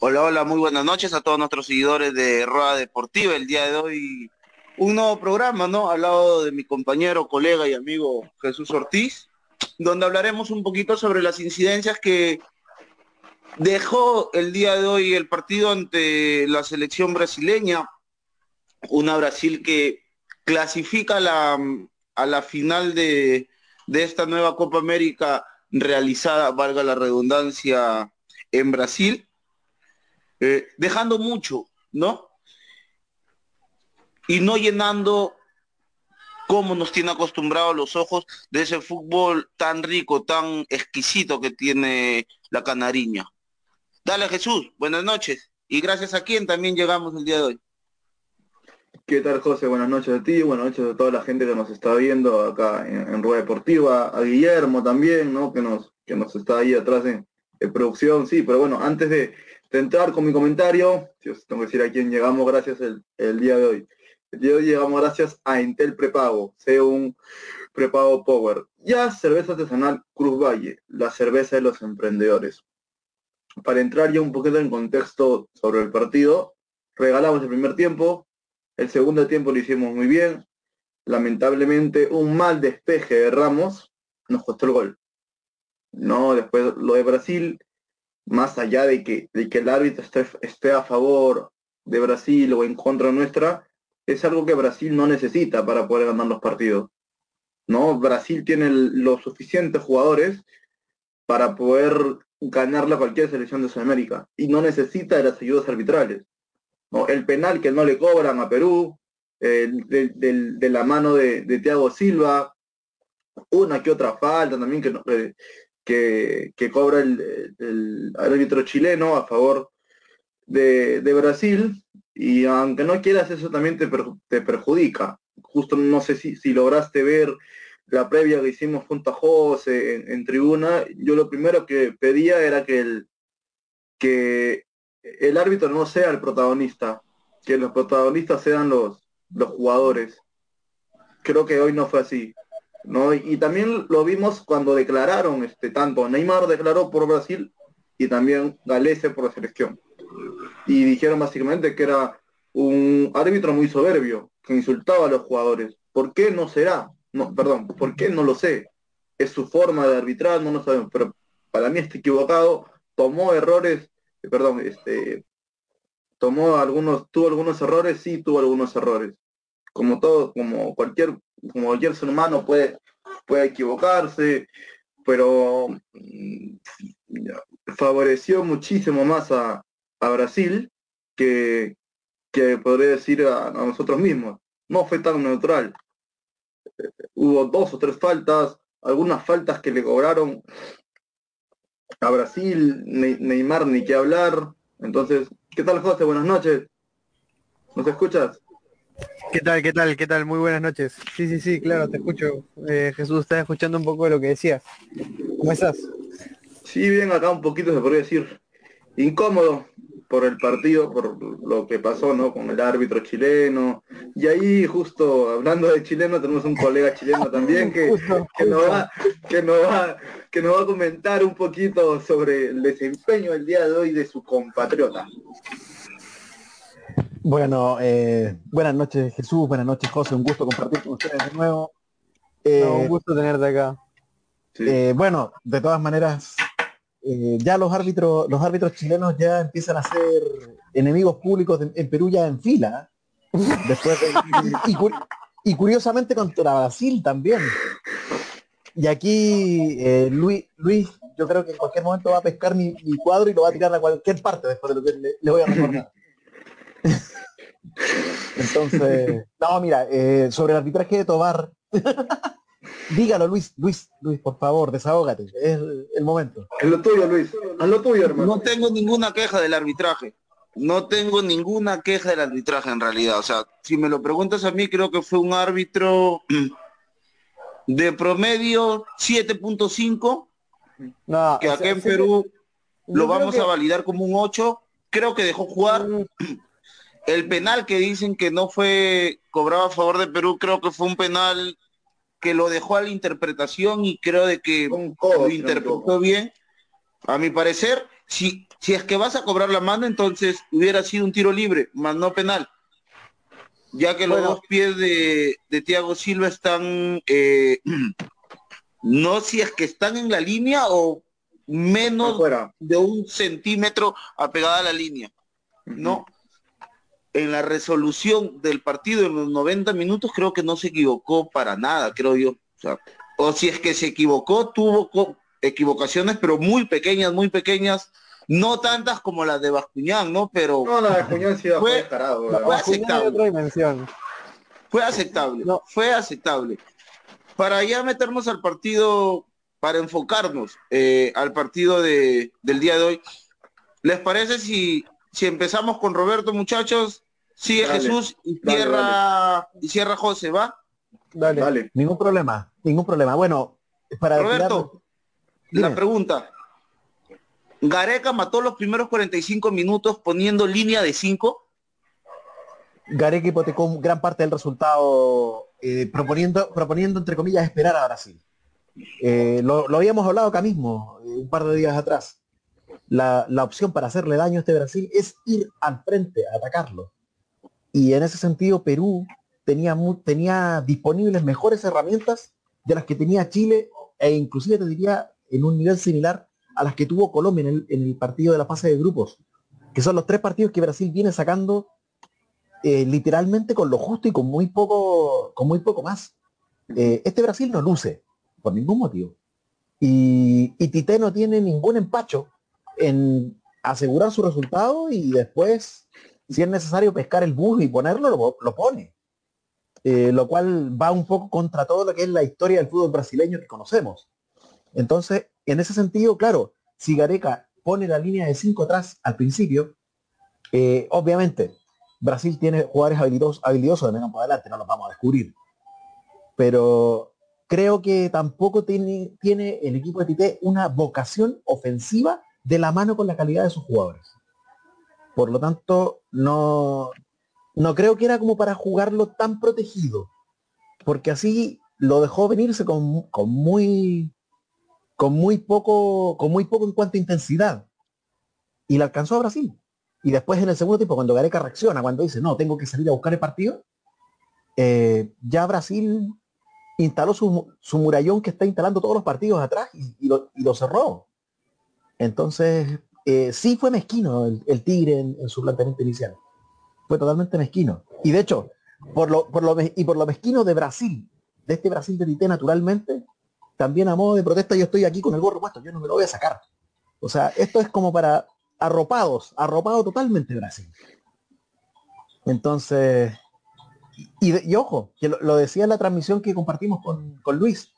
Hola, hola, muy buenas noches a todos nuestros seguidores de Rueda Deportiva. El día de hoy un nuevo programa, ¿no? Al lado de mi compañero, colega y amigo Jesús Ortiz, donde hablaremos un poquito sobre las incidencias que dejó el día de hoy el partido ante la selección brasileña, una Brasil que clasifica a la, final de, de esta nueva Copa América realizada, valga la redundancia, en Brasil eh, dejando mucho, ¿no? Y no llenando como nos tiene acostumbrados los ojos de ese fútbol tan rico, tan exquisito que tiene la canariña. Dale Jesús, buenas noches. Y gracias a quien también llegamos el día de hoy. ¿Qué tal José? Buenas noches a ti, buenas noches a toda la gente que nos está viendo acá en, Rueda Deportiva, a Guillermo también, ¿no? Que nos, que nos está ahí atrás en producción, sí, pero bueno, antes de, entrar con mi comentario, tengo que decir a quién llegamos gracias el, día de hoy. El día de hoy llegamos gracias a Intel Prepago, sea un prepago Power. Ya cerveza artesanal Cruz Valle, la cerveza de los emprendedores. Para entrar ya un poquito en contexto sobre el partido, regalamos el primer tiempo, el segundo tiempo lo hicimos muy bien. Lamentablemente un mal despeje de Ramos nos costó el gol. No, después lo de Brasil, más allá de que, el árbitro esté, esté a favor de Brasil o en contra nuestra, es algo que Brasil no necesita para poder ganar los partidos. ¿no? Brasil tiene los suficientes jugadores para poder ganarle a cualquier selección de Sudamérica y no necesita de las ayudas arbitrales. ¿no? El penal que no le cobran a Perú, de, la mano de, de Thiago Silva, una que otra falta también que, eh, que, cobra el, árbitro chileno a favor de, Brasil y aunque no quieras eso también te, te perjudica. Justo no sé si, si, lograste ver la previa que hicimos junto a José en, tribuna, yo lo primero que pedía era que el, que el árbitro no sea el protagonista, que los protagonistas sean los, los jugadores. Creo que hoy no fue así. ¿no? Y también lo vimos cuando declararon, este, tanto Neymar declaró por Brasil y también Galese por la selección. Y dijeron básicamente que era un árbitro muy soberbio, que insultaba a los jugadores. ¿Por qué no será? Perdón, ¿por qué no lo sé? Es su forma de arbitrar, no lo sabemos, pero para mí está equivocado, tomó errores, eh, perdón, este, tomó algunos, tuvo algunos errores, sí tuvo algunos errores. Como todo, como cualquier como cualquier ser humano puede, puede equivocarse, pero mm, favoreció muchísimo más a, Brasil que, que podría decir a, nosotros mismos. No fue tan neutral. Hubo dos o tres faltas, algunas faltas que le cobraron a Brasil, Neymar ni qué hablar. Entonces, ¿qué tal José? Buenas noches. ¿Nos escuchas? ¿Qué tal, qué tal, qué tal? Muy buenas noches. Sí, sí, sí, claro, te escucho. Eh, Jesús, estás escuchando un poco de lo que decías. ¿Cómo estás? Sí, bien, acá un poquito se podría decir incómodo por el partido, por lo que pasó, ¿no? Con el árbitro chileno. Y ahí, justo hablando de chileno, tenemos un colega chileno también que, que, Nos va, que, nos va, que nos va a comentar un poquito sobre el desempeño el día de hoy de su compatriota. Bueno, eh, buenas noches Jesús, buenas noches José, un gusto compartir con ustedes de nuevo. un eh, gusto tenerte acá. Eh, bueno, de todas maneras, ya los árbitros, los árbitros chilenos ya empiezan a ser enemigos públicos en Perú ya en fila. Después y, curiosamente contra Brasil también. Y aquí Luis, Luis, yo creo que en cualquier momento va a pescar mi, cuadro y lo va a tirar a cualquier parte después de lo que le voy a recordar. Entonces, no, mira, eh, sobre el arbitraje de Tobar, dígalo Luis, Luis, Luis, por favor, desahógate, es el momento. Es lo tuyo, Luis, es lo tuyo, hermano. No tengo ninguna queja del arbitraje. No tengo ninguna queja del arbitraje en realidad. O sea, si me lo preguntas a mí, creo que fue un árbitro de promedio 7.5, que acá en Perú lo vamos a validar como un 8 creo que dejó jugar. El penal que dicen que no fue cobrado a favor de Perú, creo que fue un penal que lo dejó a la interpretación y creo de que lo interpretó bien. A mi parecer, si, si es que vas a cobrar la mano, entonces hubiera sido un tiro libre, más no penal. Ya que los dos pies de, de Thiago Silva están, eh, no si es que están en la línea o menos de un centímetro apegada a la línea. No. En la resolución del partido en los 90 minutos creo que no se equivocó para nada, creo yo. O, si es que se equivocó, tuvo equivocaciones, pero muy pequeñas, muy pequeñas, no tantas como las de Bascuñán, ¿no? Pero no, la de Bascuñán sí fue, fue aceptable. Fue aceptable, fue aceptable. Para ya meternos al partido para enfocarnos eh, al partido de, del día de hoy. ¿Les parece si, si empezamos con Roberto, muchachos? Sigue Jesús y cierra, y cierra José, ¿va? Dale. Dale. Ningún problema, ningún problema. Bueno, para Roberto, la pregunta. ¿Gareca mató los primeros 45 minutos poniendo línea de 5? Gareca hipotecó gran parte del resultado eh, proponiendo, proponiendo, entre comillas, esperar a Brasil. Eh, lo, habíamos hablado acá mismo, eh, un par de días atrás. La, opción para hacerle daño a este Brasil es ir al frente, a atacarlo. Y en ese sentido, Perú tenía, tenía disponibles mejores herramientas de las que tenía Chile e inclusive te diría en un nivel similar a las que tuvo Colombia en el, partido de la fase de grupos, que son los tres partidos que Brasil viene sacando eh, literalmente con lo justo y con muy poco, con muy poco más. este Brasil no luce, por ningún motivo. Y, y Tite no tiene ningún empacho en asegurar su resultado y después, si es necesario pescar el bus y ponerlo, lo, pone. Eh, lo cual va un poco contra todo lo que es la historia del fútbol brasileño que conocemos. Entonces, en ese sentido, claro, si Gareca pone la línea de 5 atrás al principio, eh, obviamente Brasil tiene jugadores habilidosos, habilidosos de menos para adelante, no los vamos a descubrir. Pero creo que tampoco tiene, tiene el equipo de Tite una vocación ofensiva de la mano con la calidad de sus jugadores. Por lo tanto, no, no creo que era como para jugarlo tan protegido, porque así lo dejó venirse con, muy con muy poco con muy poco en cuanto a intensidad y le alcanzó a Brasil y después en el segundo tiempo cuando Gareca reacciona cuando dice no tengo que salir a buscar el partido eh, ya Brasil instaló su, murallón que está instalando todos los partidos atrás y, lo, cerró. Entonces, eh, sí fue mezquino el, Tigre en, su planteamiento inicial. Fue totalmente mezquino. Y de hecho, por lo, y por lo mezquino de Brasil, de este Brasil de Tite naturalmente, también a modo de protesta yo estoy aquí con el gorro puesto, yo no me lo voy a sacar. O sea, esto es como para arropados, arropado totalmente Brasil. Entonces, y, ojo, que lo, decía en la transmisión que compartimos con, Luis,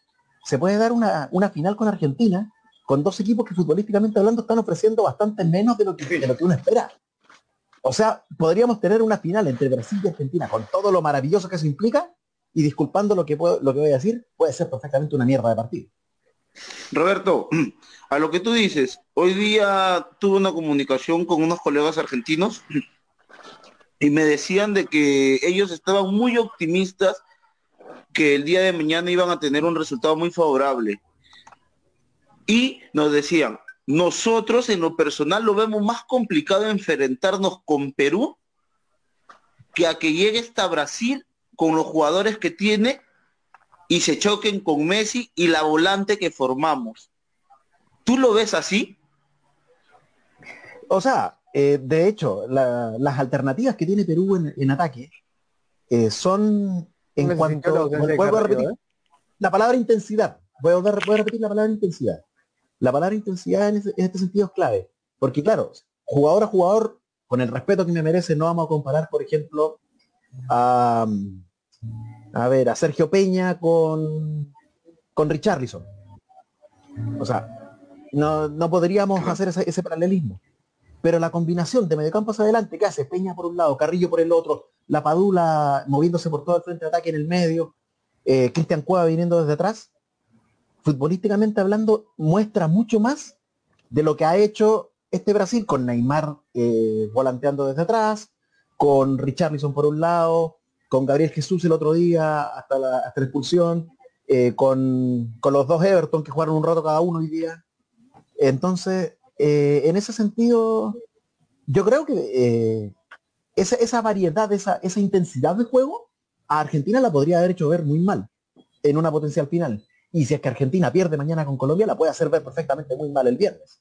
se puede dar una, final con Argentina con dos equipos que futbolísticamente hablando están ofreciendo bastante menos de lo que, de lo que uno espera. O sea, podríamos tener una final entre Brasil y Argentina con todo lo maravilloso que eso implica y disculpando lo que, puedo, lo que voy a decir, puede ser perfectamente una mierda de partido. Roberto, a lo que tú dices, hoy día tuve una comunicación con unos colegas argentinos y me decían de que ellos estaban muy optimistas que el día de mañana iban a tener un resultado muy favorable. Y nos decían, nosotros en lo personal lo vemos más complicado enfrentarnos con Perú que a que llegue hasta Brasil con los jugadores que tiene y se choquen con Messi y la volante que formamos. ¿Tú lo ves así? O sea, eh, de hecho, las alternativas que tiene Perú en, ataque eh, son en cuanto a repetir, ¿eh? la palabra intensidad. Voy a, repetir la palabra intensidad. La palabra intensidad en, este sentido es clave. Porque claro, jugador a jugador, con el respeto que me merece, no vamos a comparar, por ejemplo, a, ver, a Sergio Peña con, con Richarlison. O sea, no, no podríamos hacer ese paralelismo pero la combinación de mediocampo hacia adelante que hace Peña por un lado, Carrillo por el otro, la Padula moviéndose por todo el frente de ataque en el medio, eh, Cristian Cueva viniendo desde atrás, futbolísticamente hablando, muestra mucho más de lo que ha hecho este Brasil con Neymar eh, volanteando desde atrás, con Richarlison por un lado, con Gabriel Jesús el otro día hasta la, expulsión, eh, con, los dos Everton que jugaron un rato cada uno hoy día. Entonces, eh, en ese sentido, yo creo que esa, esa, variedad, esa, esa intensidad de juego, a Argentina la podría haber hecho ver muy mal en una potencial final. Y si es que Argentina pierde mañana con Colombia, la puede hacer ver perfectamente muy mal el viernes.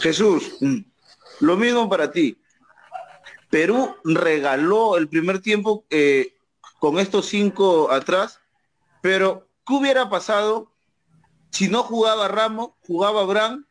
Jesús, lo mismo para ti. Perú regaló el primer tiempo eh, con estos cinco atrás, pero ¿qué hubiera pasado si no jugaba Ramos, jugaba Bran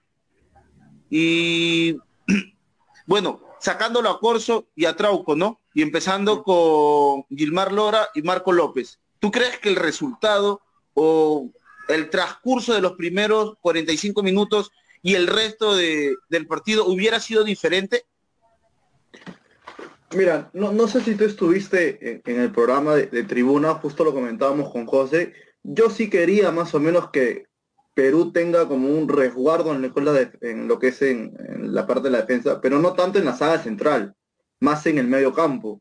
y bueno, sacándolo a Corso y a Trauco, ¿no? Y empezando con Gilmar Lora y Marco López. ¿Tú crees que el resultado o el transcurso de los primeros 45 minutos y el resto de, del partido hubiera sido diferente? Mira, no, no sé si tú estuviste en, el programa de, tribuna, justo lo comentábamos con José. Yo sí quería más o menos que Perú tenga como un resguardo en lo que es en, en, la parte de la defensa, pero no tanto en la saga central, más en el medio campo.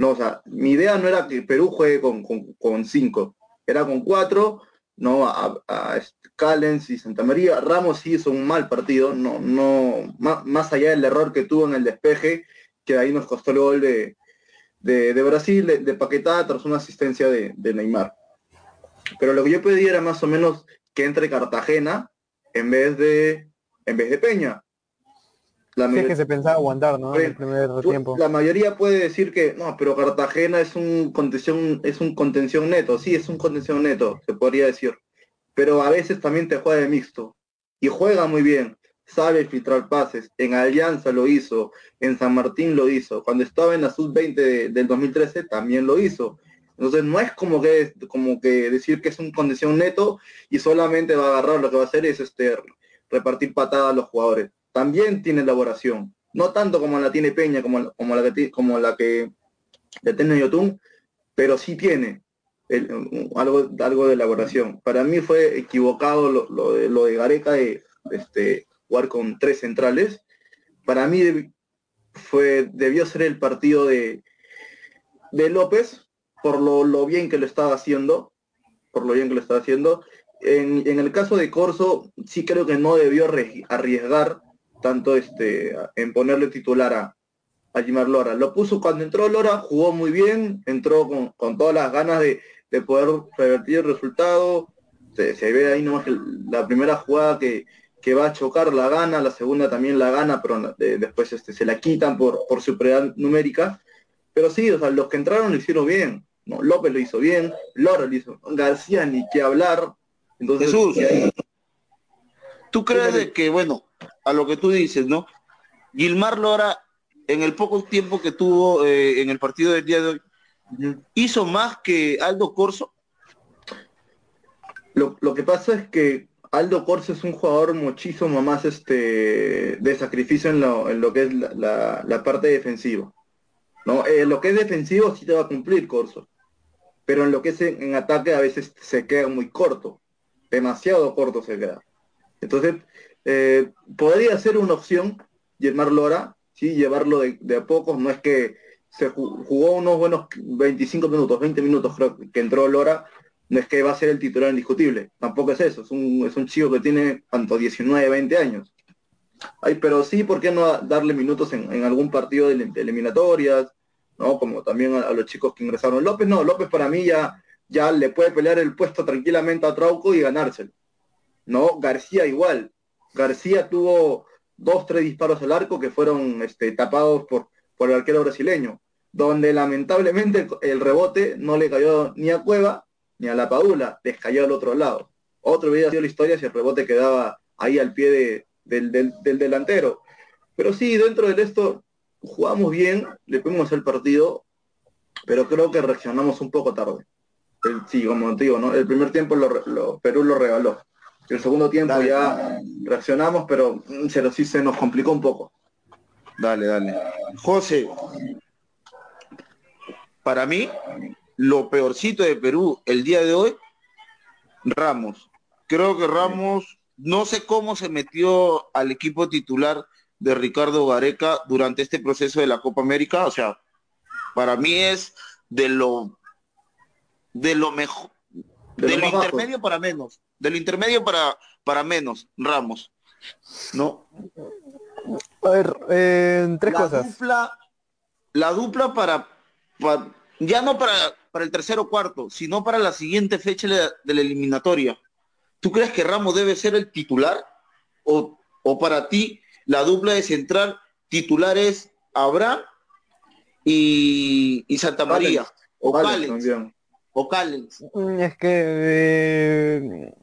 No, o sea, mi idea no era que Perú juegue con, con, cinco, era con cuatro, no a, a Callens y Santa María. Ramos sí hizo un mal partido, no, no, más, más allá del error que tuvo en el despeje, que ahí nos costó el gol de, de, de Brasil, de, de, Paquetá, tras una asistencia de, de, Neymar. Pero lo que yo pedí era más o menos que entre Cartagena en vez de, en vez de Peña. La que se pensaba aguantar, ¿no? En el primer tiempo. La mayoría puede decir que no, pero Cartagena es un contención, es un contención neto, sí, es un contención neto, se podría decir. Pero a veces también te juega de mixto. Y juega muy bien sabe filtrar pases. En Alianza lo hizo, en San Martín lo hizo. Cuando estaba en la sub-20 de, del 2013 también lo hizo. Entonces no es como que como que decir que es un condición neto y solamente va a agarrar lo que va a hacer es este repartir patadas a los jugadores. También tiene elaboración, no tanto como la tiene Peña, como, como la que como la que tiene Yotun, pero sí tiene algo, algo de elaboración. Para mí fue equivocado lo, lo de, lo de Gareca de este jugar con tres centrales. Para mí fue, debió ser el partido de, de López, por lo, lo, bien que lo estaba haciendo, por lo bien que lo estaba haciendo. En, en, el caso de Corso, sí creo que no debió arriesgar tanto este, en ponerle titular a, a Jimar Lora. Lo puso cuando entró Lora, jugó muy bien, entró con, con todas las ganas de, de, poder revertir el resultado. Se, se ve ahí nomás que la primera jugada que, que va a chocar la gana, la segunda también la gana, pero después este, se la quitan por, por superioridad numérica. Pero sí, o sea, los que entraron lo hicieron bien. ¿no? López lo hizo bien, Lora lo hizo, García ni que hablar. Entonces, Jesús, ¿tú crees de que, bueno, a lo que tú dices, ¿no? Gilmar Lora, en el poco tiempo que tuvo eh, en el partido del día de hoy, hizo más que Aldo Corso? Lo, lo que pasa es que Aldo Corso es un jugador muchísimo más este de sacrificio en lo, en lo que es la, la, parte defensiva. ¿no? Eh, lo que es defensivo sí te va a cumplir Corso, pero en lo que es en, ataque a veces se queda muy corto, demasiado corto se queda. Entonces, eh, podría ser una opción llamar Lora, ¿sí? llevarlo de, a pocos, no es que se jugó unos buenos 25 minutos, 20 minutos creo que entró Lora, no es que va a ser el titular indiscutible, tampoco es eso, es un, es un chico que tiene tanto 19, 20 años. Ay, pero sí, ¿por qué no darle minutos en, algún partido de, de, eliminatorias? ¿no? Como también a, a, los chicos que ingresaron. López no, López para mí ya, ya le puede pelear el puesto tranquilamente a Trauco y ganárselo. ¿No? García igual. García tuvo dos, tres disparos al arco que fueron este, tapados por, por el arquero brasileño, donde lamentablemente el, rebote no le cayó ni a Cueva ni a la Padula, les cayó al otro lado. Otro hubiera sido la historia si el rebote quedaba ahí al pie de, del, del, del, delantero. Pero sí, dentro de esto jugamos bien, le pudimos el partido, pero creo que reaccionamos un poco tarde. El, sí, como digo, ¿no? El primer tiempo lo, lo, Perú lo regaló. El segundo tiempo dale. ya reaccionamos, pero se, sí se nos complicó un poco. Dale, dale. José, para mí, lo peorcito de Perú el día de hoy, Ramos. Creo que Ramos no sé cómo se metió al equipo titular de Ricardo Gareca durante este proceso de la Copa América. O sea, para mí es de lo de lo mejor, de, lo, intermedio para menos, del intermedio para, para menos, Ramos. ¿No? A ver, eh, tres la cosas. Dupla, la dupla para, ya no para, para el tercero cuarto, sino para la siguiente fecha de la eliminatoria. ¿Tú crees que Ramos debe ser el titular? ¿O, o para ti la dupla de central titular es Abraham y, y Santa María? O Callens. O Callens. Mm, es que eh,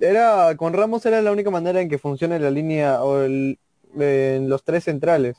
era con Ramos era la única manera en que funcione la línea o el, en los tres centrales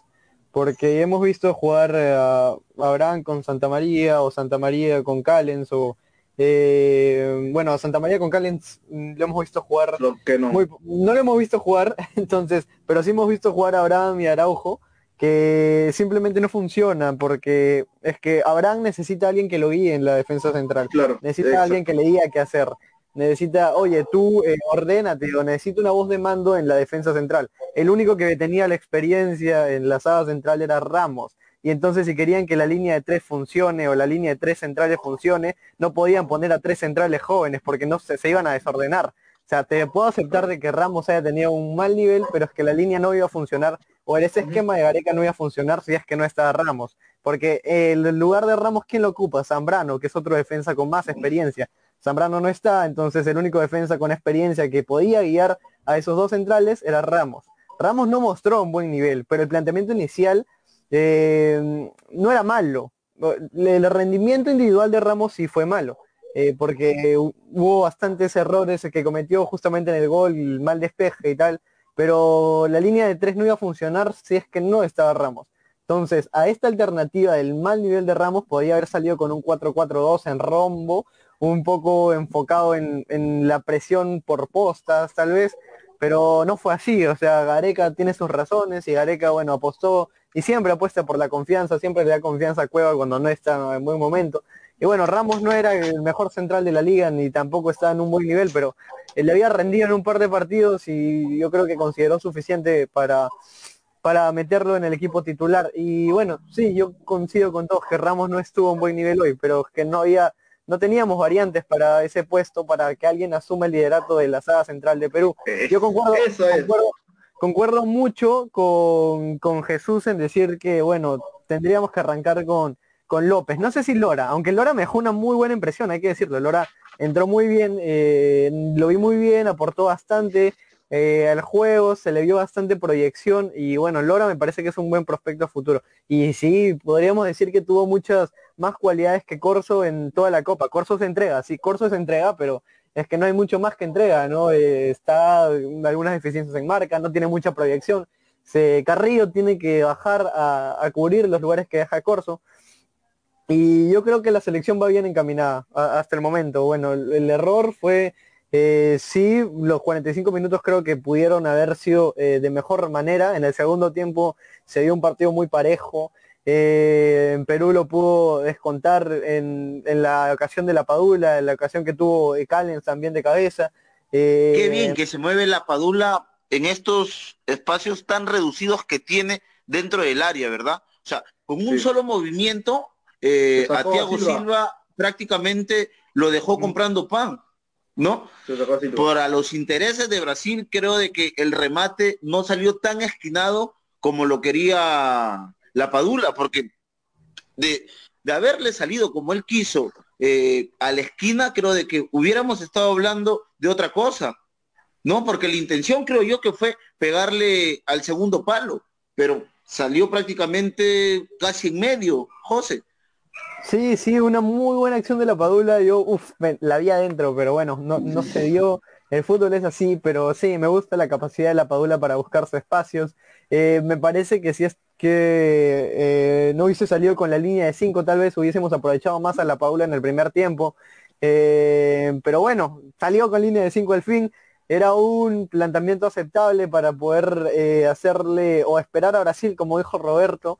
porque hemos visto jugar a Abraham con Santa María o Santa María con Callens o eh, bueno a Santa María con Callens lo hemos visto jugar que no. Muy, no lo hemos visto jugar entonces pero sí hemos visto jugar a Abraham y Araujo que simplemente no funciona porque es que Abraham necesita a alguien que lo guíe en la defensa central. Claro, necesita a alguien que le diga qué hacer necesita, oye, tú eh, ordénate o necesito una voz de mando en la defensa central. El único que tenía la experiencia en la saga central era Ramos. Y entonces si querían que la línea de tres funcione o la línea de tres centrales funcione, no podían poner a tres centrales jóvenes porque no se, se iban a desordenar. O sea, te puedo aceptar de que Ramos haya tenido un mal nivel, pero es que la línea no iba a funcionar, o ese esquema de Gareca no iba a funcionar si es que no estaba Ramos. Porque el lugar de Ramos, ¿quién lo ocupa? Zambrano, que es otro defensa con más experiencia. Zambrano no está, entonces el único defensa con experiencia que podía guiar a esos dos centrales era Ramos. Ramos no mostró un buen nivel, pero el planteamiento inicial eh, no era malo. El rendimiento individual de Ramos sí fue malo, eh, porque hubo bastantes errores que cometió justamente en el gol, el mal despeje y tal, pero la línea de tres no iba a funcionar si es que no estaba Ramos. Entonces, a esta alternativa del mal nivel de Ramos podía haber salido con un 4-4-2 en rombo un poco enfocado en, la presión por postas, tal vez, pero no fue así, o sea, Gareca tiene sus razones y Gareca, bueno, apostó y siempre apuesta por la confianza, siempre le da confianza a Cueva cuando no está en buen momento. Y bueno, Ramos no era el mejor central de la liga ni tampoco estaba en un buen nivel, pero él le había rendido en un par de partidos y yo creo que consideró suficiente para, para meterlo en el equipo titular. Y bueno, sí, yo coincido con todos que Ramos no estuvo en buen nivel hoy, pero que no había no teníamos variantes para ese puesto para que alguien asuma el liderato de la saga central de Perú. Eh, Yo concuerdo, concuerdo, mucho con, con, Jesús en decir que, bueno, tendríamos que arrancar con, con López. No sé si Lora, aunque Lora me dejó una muy buena impresión, hay que decirlo. Lora entró muy bien, eh, lo vi muy bien, aportó bastante, eh, al juego, se le vio bastante proyección y bueno, Lora me parece que es un buen prospecto a futuro. Y sí, podríamos decir que tuvo muchas más cualidades que Corso en toda la Copa. Corso se entrega, sí, Corso se entrega, pero es que no hay mucho más que entrega, ¿no? Eh, está algunas deficiencias en marca, no tiene mucha proyección. Se, Carrillo tiene que bajar a, cubrir los lugares que deja Corso. Y yo creo que la selección va bien encaminada hasta el momento. Bueno, el error fue eh, sí, los 45 minutos creo que pudieron haber sido eh, de mejor manera. En el segundo tiempo se dio un partido muy parejo. Eh, en Perú lo pudo descontar en, la ocasión de la Padula, en la ocasión que tuvo Callens también de cabeza. Qué bien que se mueve la Padula en estos espacios tan reducidos que tiene dentro del área, ¿verdad? O sea, con un solo movimiento, a Thiago Silva prácticamente lo dejó comprando pan. ¿No? Para los intereses de Brasil, creo de que el remate no salió tan esquinado como lo quería la Padula, porque de, de haberle salido como él quiso eh, a la esquina, creo de que hubiéramos estado hablando de otra cosa, ¿no? Porque la intención creo yo que fue pegarle al segundo palo, pero salió prácticamente casi en medio, José. Sí, sí, una muy buena acción de la Padula. Yo, uff, la vi adentro, pero bueno, no, no se dio. El fútbol es así, pero sí, me gusta la capacidad de la Padula para buscarse espacios. Eh, me parece que si es que eh, no hubiese salido con la línea de 5, tal vez hubiésemos aprovechado más a la Padula en el primer tiempo. Eh, pero bueno, salió con línea de 5 al fin. Era un planteamiento aceptable para poder hacerle o esperar a Brasil, como dijo Roberto,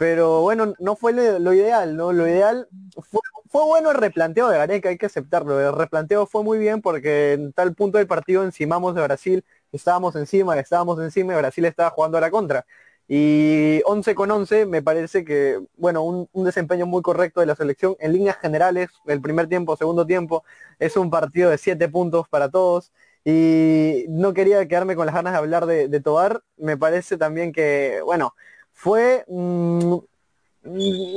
pero bueno, no fue lo, lo ideal, ¿no? Lo ideal fue, fue bueno el replanteo de Gareca, hay que aceptarlo. El replanteo fue muy bien porque en tal punto del partido encimamos de Brasil, estábamos encima, estábamos encima y Brasil estaba jugando a la contra. Y 11 con 11 me parece que, bueno, un, desempeño muy correcto de la selección. En líneas generales, el primer tiempo, segundo tiempo, es un partido de 7 puntos para todos. Y no quería quedarme con las ganas de hablar de, de Tobar. Me parece también que, bueno, fue mm,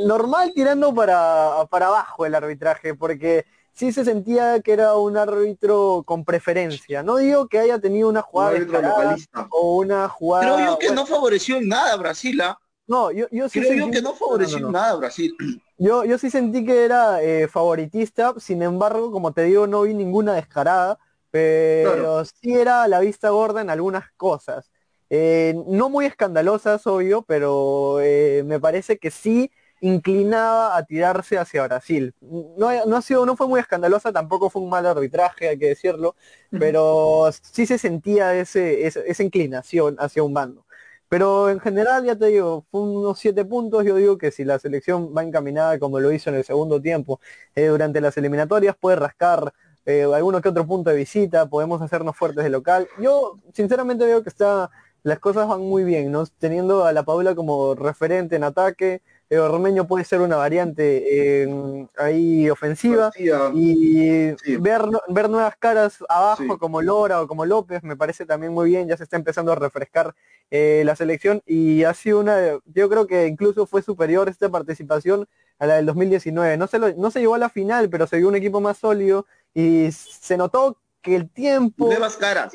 normal tirando para, para abajo el arbitraje, porque sí se sentía que era un árbitro con preferencia. No digo que haya tenido una Un jugada localista. o una jugada... Creo yo que bueno, no favoreció en nada a Brasil, ¿ah? no, yo, yo sí Creo yo sentí- que no favoreció no, no, en no. nada a Brasil. Yo, yo sí sentí que era eh, favoritista, sin embargo, como te digo, no vi ninguna descarada, pero Claro. sí era a la vista gorda en algunas cosas. Eh, no muy escandalosas, obvio, pero eh, me parece que sí inclinaba a tirarse hacia Brasil. No, no ha sido, no fue muy escandalosa, tampoco fue un mal arbitraje, hay que decirlo, pero sí se sentía ese, ese- esa inclinación hacia un bando. Pero en general, ya te digo, fue unos siete puntos. Yo digo que si la selección va encaminada como lo hizo en el segundo tiempo, eh, durante las eliminatorias puede rascar eh, alguno que otro punto de visita, podemos hacernos fuertes de local. Yo sinceramente veo que está, las cosas van muy bien, ¿no? Teniendo a la Paula como referente en ataque, eh, Ormeño puede ser una variante eh, ahí ofensiva. Y Sí. ver, ver nuevas caras abajo Sí. como Lora o como López me parece también muy bien, ya se está empezando a refrescar eh, la selección y ha sido una, yo creo que incluso fue superior esta participación a la del 2019. No se, lo- no se llegó a la final, pero se vio un equipo más sólido y se notó que el tiempo, Nuevas caras.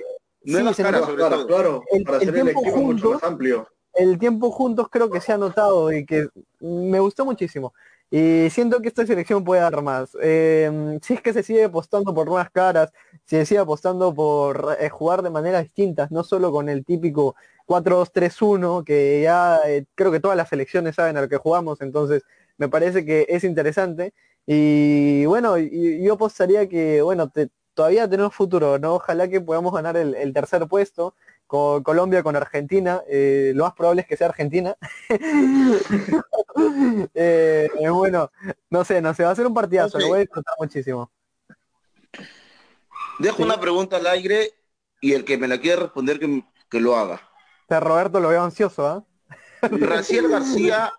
Nuevas se caras, sobre claro, todo. claro, El- para el hacer el tiempo equipo mucho juntos- más amplio. el tiempo juntos creo que se ha notado y que me gustó muchísimo. Y siento que esta selección puede dar más. Eh, si es que se sigue apostando por nuevas caras, si se sigue apostando por eh, jugar de maneras distintas, no solo con el típico 4-2-3-1, que ya eh, creo que todas las selecciones saben a lo que jugamos, entonces me parece que es interesante. Y bueno, y- yo apostaría que, bueno, te- todavía tenemos futuro, ¿no? Ojalá que podamos ganar el, el tercer puesto con Colombia, con Argentina. eh, lo más probable es que sea Argentina. Eh, eh, bueno, no sé, no sé, va a ser un partidazo, Ok. lo voy a disfrutar muchísimo. Dejo una pregunta al aire y el que me la quiera responder que, que lo haga. A Roberto lo veo ansioso, ¿ah? Raciel García.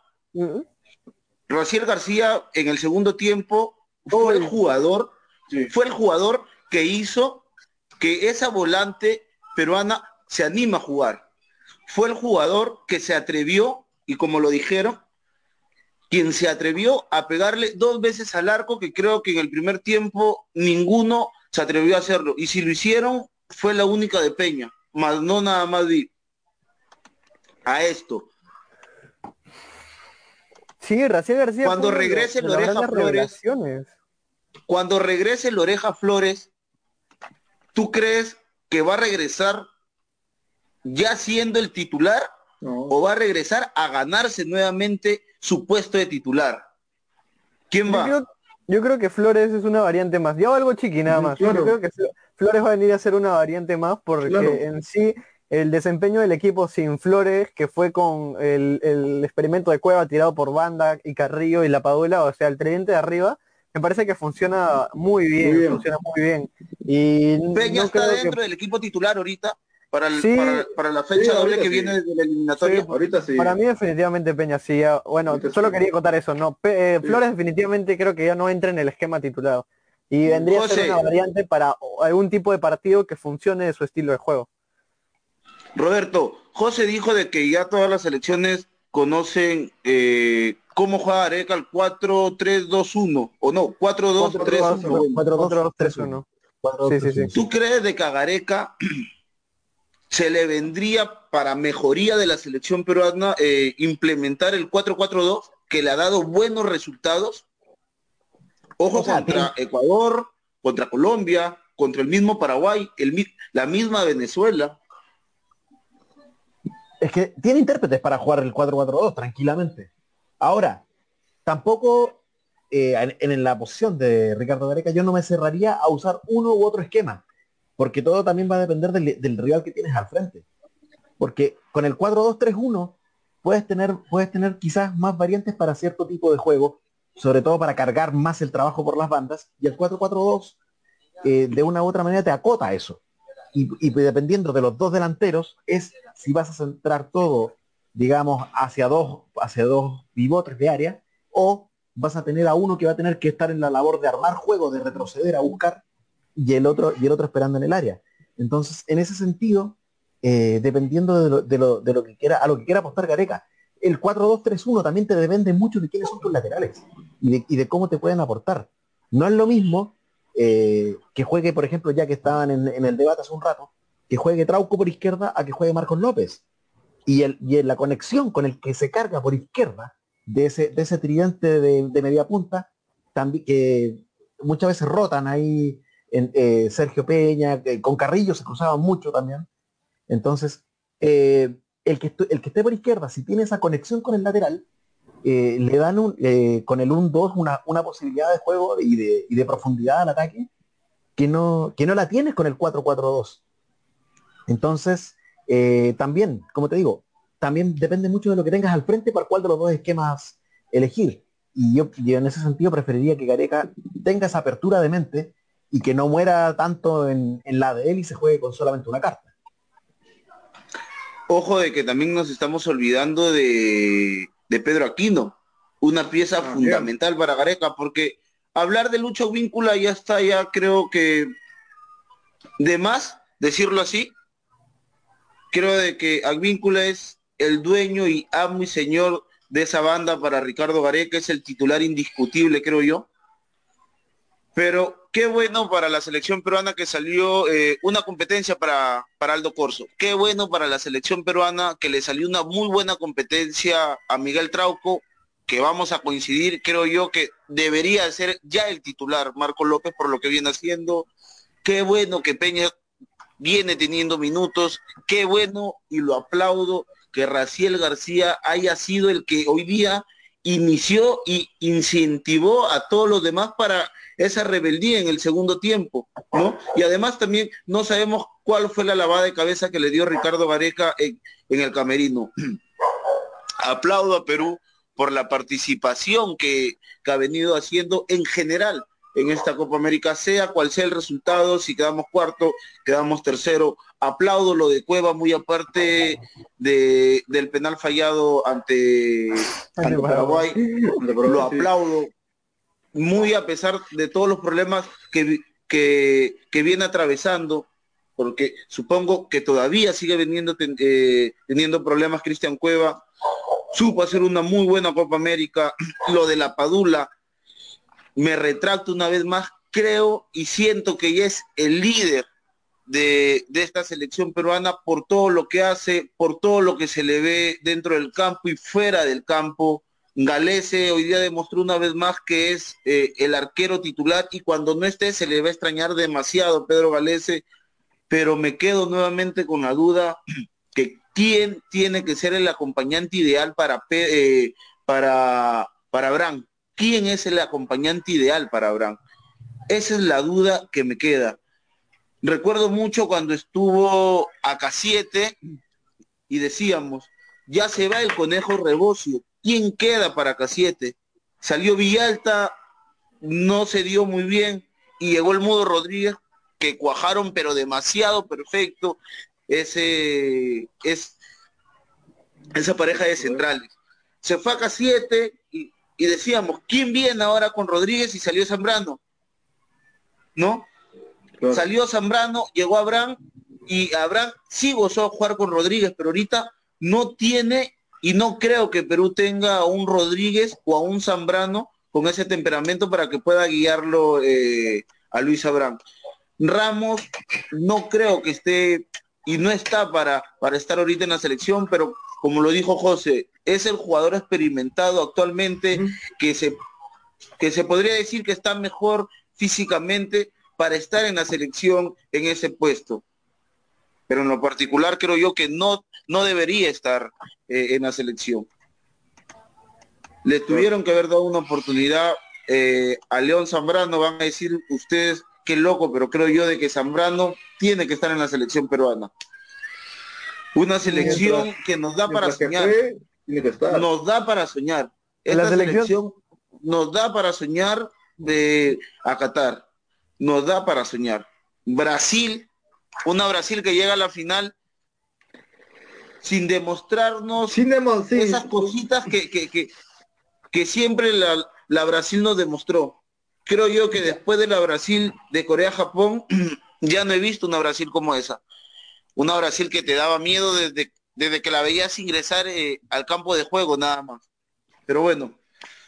Raciel García en el segundo tiempo fue el jugador, Sí. fue el jugador que hizo que esa volante peruana se anima a jugar. Fue el jugador que se atrevió, y como lo dijeron, quien se atrevió a pegarle dos veces al arco, que creo que en el primer tiempo ninguno se atrevió a hacerlo. Y si lo hicieron, fue la única de Peña, más no nada más vi. A esto. Sí, Raciel García. Cuando regrese Loreja grandes Flores. Cuando regrese Loreja Flores, ¿tú crees que va a regresar ya siendo el titular No. o va a regresar a ganarse nuevamente su puesto de titular? ¿Quién Yo va? creo, yo creo que Flores es una variante más. Yo algo chiqui nada más. claro. Yo creo que Flo- Flores va a venir a ser una variante más porque Claro. en sí el desempeño del equipo sin Flores, que fue con el, el experimento de Cueva tirado por Banda y Carrillo y La Padula, o sea, el tridente de arriba, me parece que funciona muy bien, Muy bien. funciona muy bien. Y Peña no está que- dentro del equipo titular ahorita para, el- Sí. para, para la fecha Sí, doble que sí. viene desde la eliminatoria. Sí. Ahorita sí. Para mí definitivamente Peña sí. ya- bueno, Ahorita solo sí. quería contar eso. No, Pe- eh, Sí. Flores definitivamente creo que ya no entra en el esquema titulado. Y vendría a ser una variante para algún tipo de partido que funcione de su estilo de juego. Roberto, José dijo de que ya todas las selecciones conocen eh, cómo juega Areca al 4-3-2-1 o no, 4-2-3-1. 4-2-3-1. Sí, sí, sí. ¿Tú crees de que a Gareca se le vendría para mejoría de la selección peruana eh, implementar el 4-4-2 que le ha dado buenos resultados? Ojo O sea, contra Ecuador, contra Colombia, contra el mismo Paraguay, el, la misma Venezuela. Es que tiene intérpretes para jugar el 4-4-2 tranquilamente. Ahora, tampoco eh, en, la posición de Ricardo Gareca yo no me cerraría a usar uno u otro esquema, porque todo también va a depender del, rival que tienes al frente. Porque con el 4-2-3-1 puedes tener, puedes tener quizás más variantes para cierto tipo de juego, sobre todo para cargar más el trabajo por las bandas, y el 4-4-2 eh, de una u otra manera te acota eso. Y, y, dependiendo de los dos delanteros, es si vas a centrar todo, digamos, hacia dos, hacia dos pivotes de área, o vas a tener a uno que va a tener que estar en la labor de armar juego, de retroceder a buscar, y el otro, y el otro esperando en el área. Entonces, en ese sentido, eh, dependiendo de lo, de, lo, de lo, que quiera, a lo que quiera apostar Gareca, el 4-2-3-1 también te depende mucho de quiénes son tus laterales y de, y de cómo te pueden aportar. No es lo mismo eh, que juegue, por ejemplo, ya que estaban en, el debate hace un rato, que juegue Trauco por izquierda a que juegue Marcos López. Y, el, y la conexión con el que se carga por izquierda de ese, de ese tridente de, de media punta, también que muchas veces rotan ahí en, eh, Sergio Peña, eh, con Carrillo se cruzaban mucho también. Entonces, eh, el, que, el que esté por izquierda, si tiene esa conexión con el lateral, eh, le dan eh, con el 1-2 una, una, posibilidad de juego y de, y de, profundidad al ataque que no, que no la tienes con el 4-4-2. Entonces, eh, también, como te digo, también depende mucho de lo que tengas al frente para cuál de los dos esquemas elegir. Y yo, yo en ese sentido preferiría que Gareca tenga esa apertura de mente y que no muera tanto en, en la de él y se juegue con solamente una carta. Ojo de que también nos estamos olvidando de, de Pedro Aquino, una pieza ah, fundamental bien. para Gareca, porque hablar de Lucho Víncula ya está, ya creo que de más decirlo así. Creo de que Advíncula es el dueño y amo y señor de esa banda para Ricardo Gareca, es el titular indiscutible, creo yo. Pero qué bueno para la selección peruana que salió eh, una competencia para, para Aldo Corso. Qué bueno para la selección peruana que le salió una muy buena competencia a Miguel Trauco, que vamos a coincidir, creo yo que debería ser ya el titular Marco López por lo que viene haciendo. Qué bueno que Peña viene teniendo minutos. Qué bueno y lo aplaudo que Raciel García haya sido el que hoy día inició y incentivó a todos los demás para esa rebeldía en el segundo tiempo, ¿no? Y además también no sabemos cuál fue la lavada de cabeza que le dio Ricardo Vareca en, el camerino. Aplaudo a Perú por la participación que ha venido haciendo en general en esta Copa América, sea cual sea el resultado, si quedamos cuarto, quedamos tercero. Aplaudo lo de Cueva, muy aparte de, del penal fallado ante, ante Paraguay. Lo aplaudo muy a pesar de todos los problemas que, que, que viene atravesando, porque supongo que todavía sigue veniendo, eh, teniendo problemas Cristian Cueva, supo hacer una muy buena Copa América, lo de la Padula, me retracto una vez más, creo y siento que es el líder de, esta selección peruana por todo lo que hace, por todo lo que se le ve dentro del campo y fuera del campo, Galese hoy día demostró una vez más que es eh, el arquero titular y cuando no esté se le va a extrañar demasiado Pedro Galese, pero me quedo nuevamente con la duda que quién tiene que ser el acompañante ideal para eh, para para. ¿Quién es el acompañante ideal para Abraham? Esa es la duda que me queda. Recuerdo mucho cuando estuvo acá 7 y decíamos, ya se va el conejo Rebocio, ¿Quién queda para K7? Salió Villalta, no se dio muy bien, y llegó el Mudo Rodríguez, que cuajaron, pero demasiado perfecto, ese, es, esa pareja de centrales. Se fue a K7 y, decíamos, ¿quién viene ahora con Rodríguez y salió Zambrano? ¿No? Claro. Salió Zambrano, llegó Abraham, y Abraham sí gozó a jugar con Rodríguez, pero ahorita no tiene y no creo que Perú tenga a un Rodríguez o a un Zambrano con ese temperamento para que pueda guiarlo eh, a Luis Abraham. Ramos no creo que esté y no está para, para estar ahorita en la selección, pero como lo dijo José, es el jugador experimentado actualmente que se, que se podría decir que está mejor físicamente para estar en la selección en ese puesto. Pero en lo particular creo yo que no no debería estar eh, en la selección. Le tuvieron que haber dado una oportunidad eh, a León Zambrano, van a decir ustedes qué loco, pero creo yo de que Zambrano tiene que estar en la selección peruana. Una selección mientras, que nos da para soñar. tiene que estar. nos da para soñar. La Esta selección- selección nos da para soñar de a Qatar. Nos da para soñar. Brasil, una Brasil que llega a la final sin demostrarnos Sin demo- sí, esas cositas que, que, que, que siempre la, la Brasil nos demostró. Creo yo que después de la Brasil de Corea-Japón, ya no he visto una Brasil como esa. Una Brasil que te daba miedo desde, desde que la veías ingresar eh, al campo de juego nada más. Pero bueno,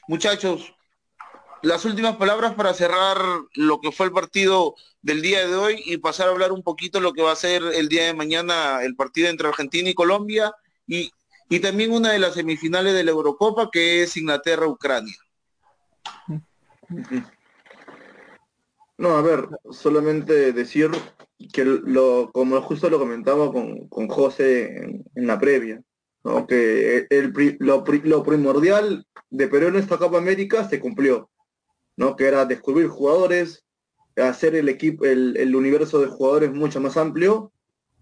muchachos, las últimas palabras para cerrar lo que fue el partido del día de hoy y pasar a hablar un poquito lo que va a ser el día de mañana el partido entre Argentina y Colombia y, y también una de las semifinales de la Eurocopa que es Inglaterra-Ucrania. No, a ver, solamente decir que lo, como justo lo comentaba con, con José en, la previa, ¿no? que el, lo, lo primordial de Perú en esta Copa América se cumplió, ¿no? que era descubrir jugadores, hacer el equipo, el, el universo de jugadores mucho más amplio,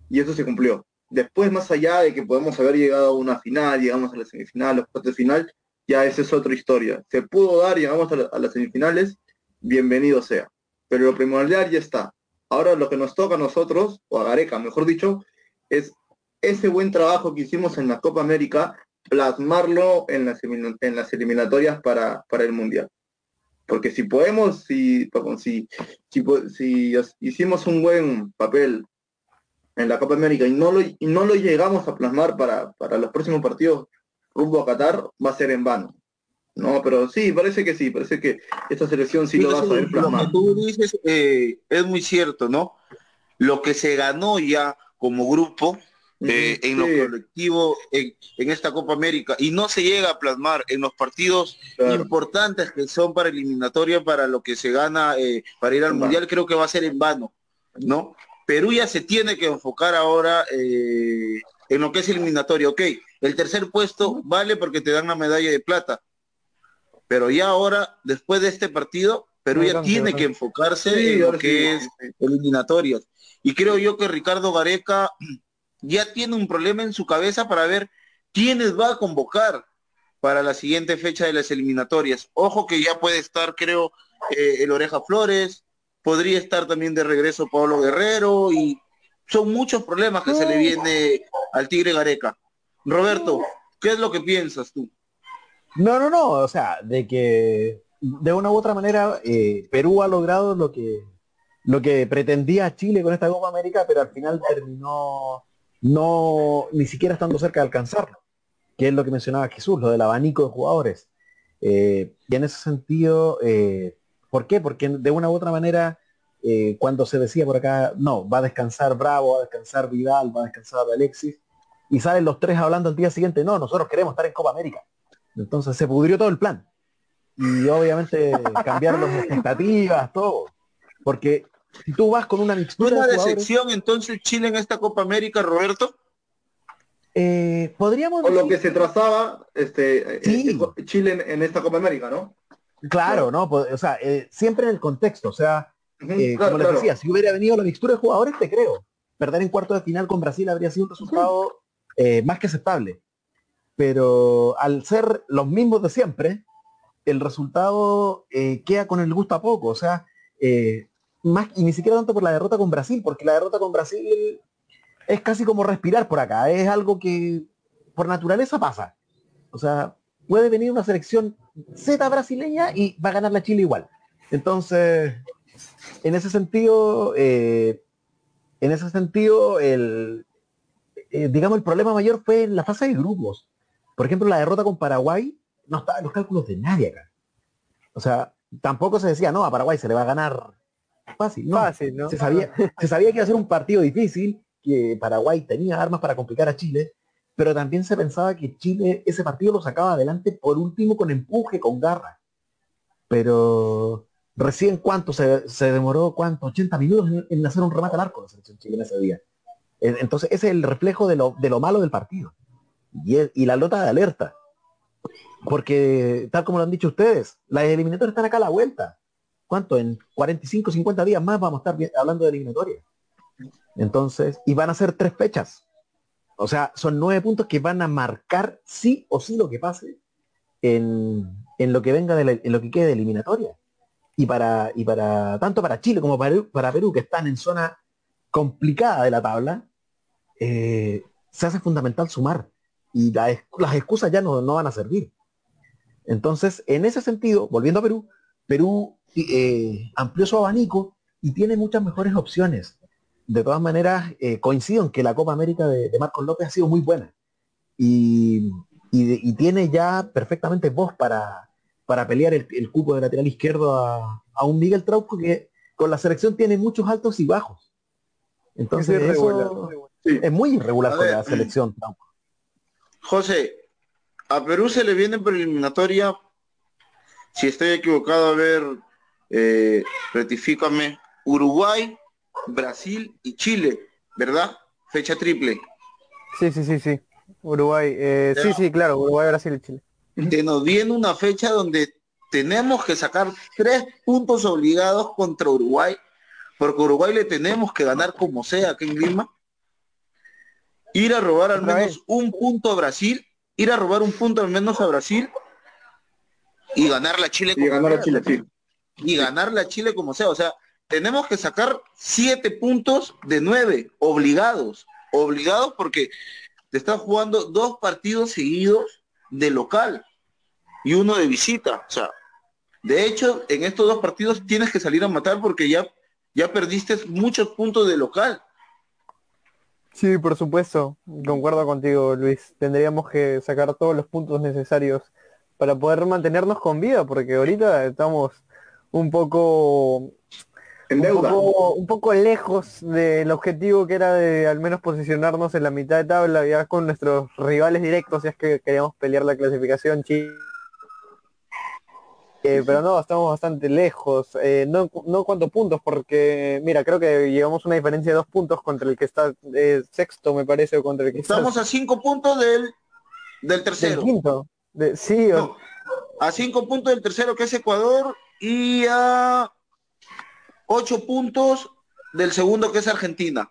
y eso se cumplió. Después, más allá de que podemos haber llegado a una final, llegamos a la semifinal, los cuartos de final, ya esa es otra historia. Se pudo dar, llegamos a las semifinales, bienvenido sea. Pero lo primordial ya está. Ahora lo que nos toca a nosotros, o a Gareca, mejor dicho, es ese buen trabajo que hicimos en la Copa América, plasmarlo en las, eliminatorias para, el Mundial. Porque si podemos, si, si, si, si os- hicimos un buen papel en la Copa América y no lo, y no lo llegamos a plasmar para, para los próximos partidos rumbo a Qatar, va a ser en vano. No, pero sí, parece que sí, parece que esta selección sí lo va a saber Lo plasmar. que tú dices eh, es muy cierto, ¿no? Lo que se ganó ya como grupo eh, en lo colectivo en, en esta Copa América y no se llega a plasmar en los partidos claro. importantes que son para eliminatoria para lo que se gana eh, para ir al mundial creo que va a ser en vano no Perú ya se tiene que enfocar ahora en lo que es eliminatoria ok el tercer puesto vale porque te dan la medalla de plata pero ya ahora después de este partido Perú ya tiene que enfocarse Sí, en lo que es eliminatorias y creo yo que Ricardo Gareca ya tiene un problema en su cabeza para ver quiénes va a convocar para la siguiente fecha de las eliminatorias. Ojo que ya puede estar, creo, eh, el Oreja Flores, podría estar también de regreso Pablo Guerrero y son muchos problemas que se le viene al Tigre Gareca. Roberto, ¿qué es lo que piensas tú? No, no, no, o sea, de que de una u otra manera eh, Perú ha logrado lo que lo que pretendía Chile con esta Copa América, pero al final terminó no ni siquiera estando cerca de alcanzarlo, que es lo que mencionaba Jesús, lo del abanico de jugadores. Eh, y en ese sentido, eh, ¿por qué? Porque de una u otra manera, cuando se decía por acá, no, va a descansar Bravo, va a descansar Vidal, va a descansar Alexis, y salen los tres hablando al día siguiente, no, nosotros queremos estar en Copa América. Entonces se pudrió todo el plan. Y obviamente cambiaron las expectativas, todo. Porque si tú vas con una mixtura ¿Una de decepción entonces Chile en esta Copa América, Roberto? eh, podríamos Por lo que se trazaba este, eh, Sí. eh, Chile en, en esta Copa América, ¿no? Claro, ¿no? O sea, eh, siempre en el contexto. O sea, eh, claro, como les claro. decía, si hubiera venido la mixtura de jugadores, te creo. Perder en cuarto de final con Brasil habría sido un resultado eh, más que aceptable. Pero al ser los mismos de siempre, el resultado eh, queda con el gusto a poco. O sea, eh, más y ni siquiera tanto por la derrota con Brasil, porque la derrota con Brasil es casi como respirar por acá. Es algo que por naturaleza pasa. O sea, puede venir una selección Z brasileña y va a ganar la Chile igual. Entonces, en ese sentido, eh, en ese sentido, el, digamos, el problema mayor fue en la fase de grupos. Por ejemplo, la derrota con Paraguay no estaba en los cálculos de nadie acá. O sea, tampoco se decía, no, a Paraguay se le va a ganar fácil. No, Fácil, ¿no? se sabía, se sabía que iba a ser un partido difícil, que Paraguay tenía armas para complicar a Chile, pero también se pensaba que Chile ese partido lo sacaba adelante por último con empuje, con garra. Pero recién cuánto se, se demoró, cuánto, 80 minutos en, en hacer un remate al arco la selección chilena ese día. En- Entonces ese es el reflejo de lo, de lo malo del partido. Y, la nota de alerta. Porque, tal como lo han dicho ustedes, las eliminatorias están acá a la vuelta. ¿Cuánto? En 45, 50 días más vamos a estar hablando de eliminatorias. Entonces, y van a ser tres fechas. O sea, son nueve puntos que van a marcar sí o sí lo que pase en, en lo que venga en lo que quede de eliminatoria. Y para, y para tanto para Chile como para Perú, que están en zona complicada de la tabla, eh, se hace fundamental sumar. Y la las excusas ya no, no van a servir. Entonces, en ese sentido, volviendo a Perú, Perú eh, amplió su abanico y tiene muchas mejores opciones. De todas maneras, eh, coincido en que la Copa América de, de Marcos López ha sido muy buena. Y, y tiene ya perfectamente voz para, para pelear el, el cupo de lateral izquierdo a, a un Miguel Trauco que con la selección tiene muchos altos y bajos. Entonces, Es eso muy irregular con la selección. Trauco. José, a Perú se le viene por eliminatoria, si estoy equivocado, a ver, eh, rectifícame, Uruguay, Brasil y Chile, ¿verdad? Fecha triple. Sí, sí, sí, sí. Uruguay. eh, sí, sí, claro. Uruguay, Brasil y Chile. Que nos viene una fecha donde tenemos que sacar tres puntos obligados contra Uruguay, porque Uruguay le tenemos que ganar como sea aquí en Lima. Ir a robar al menos un punto a Brasil, ir a robar un punto al menos a Brasil y ganar la Chile Y ganar a sea. Chile, sí. y ganarle a Chile como sea. O sea, tenemos que sacar siete puntos de nueve, obligados, obligados porque te están jugando dos partidos seguidos de local y uno de visita. O sea, de hecho, en estos dos partidos tienes que salir a matar porque ya, ya perdiste muchos puntos de local. Sí, por supuesto. Concuerdo contigo, Luis. Tendríamos que sacar todos los puntos necesarios para poder mantenernos con vida, porque ahorita estamos un poco En un deuda. poco, un poco lejos del objetivo que era de al menos posicionarnos en la mitad de tabla ya con nuestros rivales directos, si es que queríamos pelear la clasificación Chile. Eh, pero no, estamos bastante lejos. Eh, no, no cuántos puntos, porque mira, creo que llevamos una diferencia de dos puntos contra el que está eh, sexto, me parece, o contra el que Estamos está a cinco puntos del, del del tercero. quinto. De- sí, o- a cinco puntos del tercero que es Ecuador y a ocho puntos del segundo que es Argentina.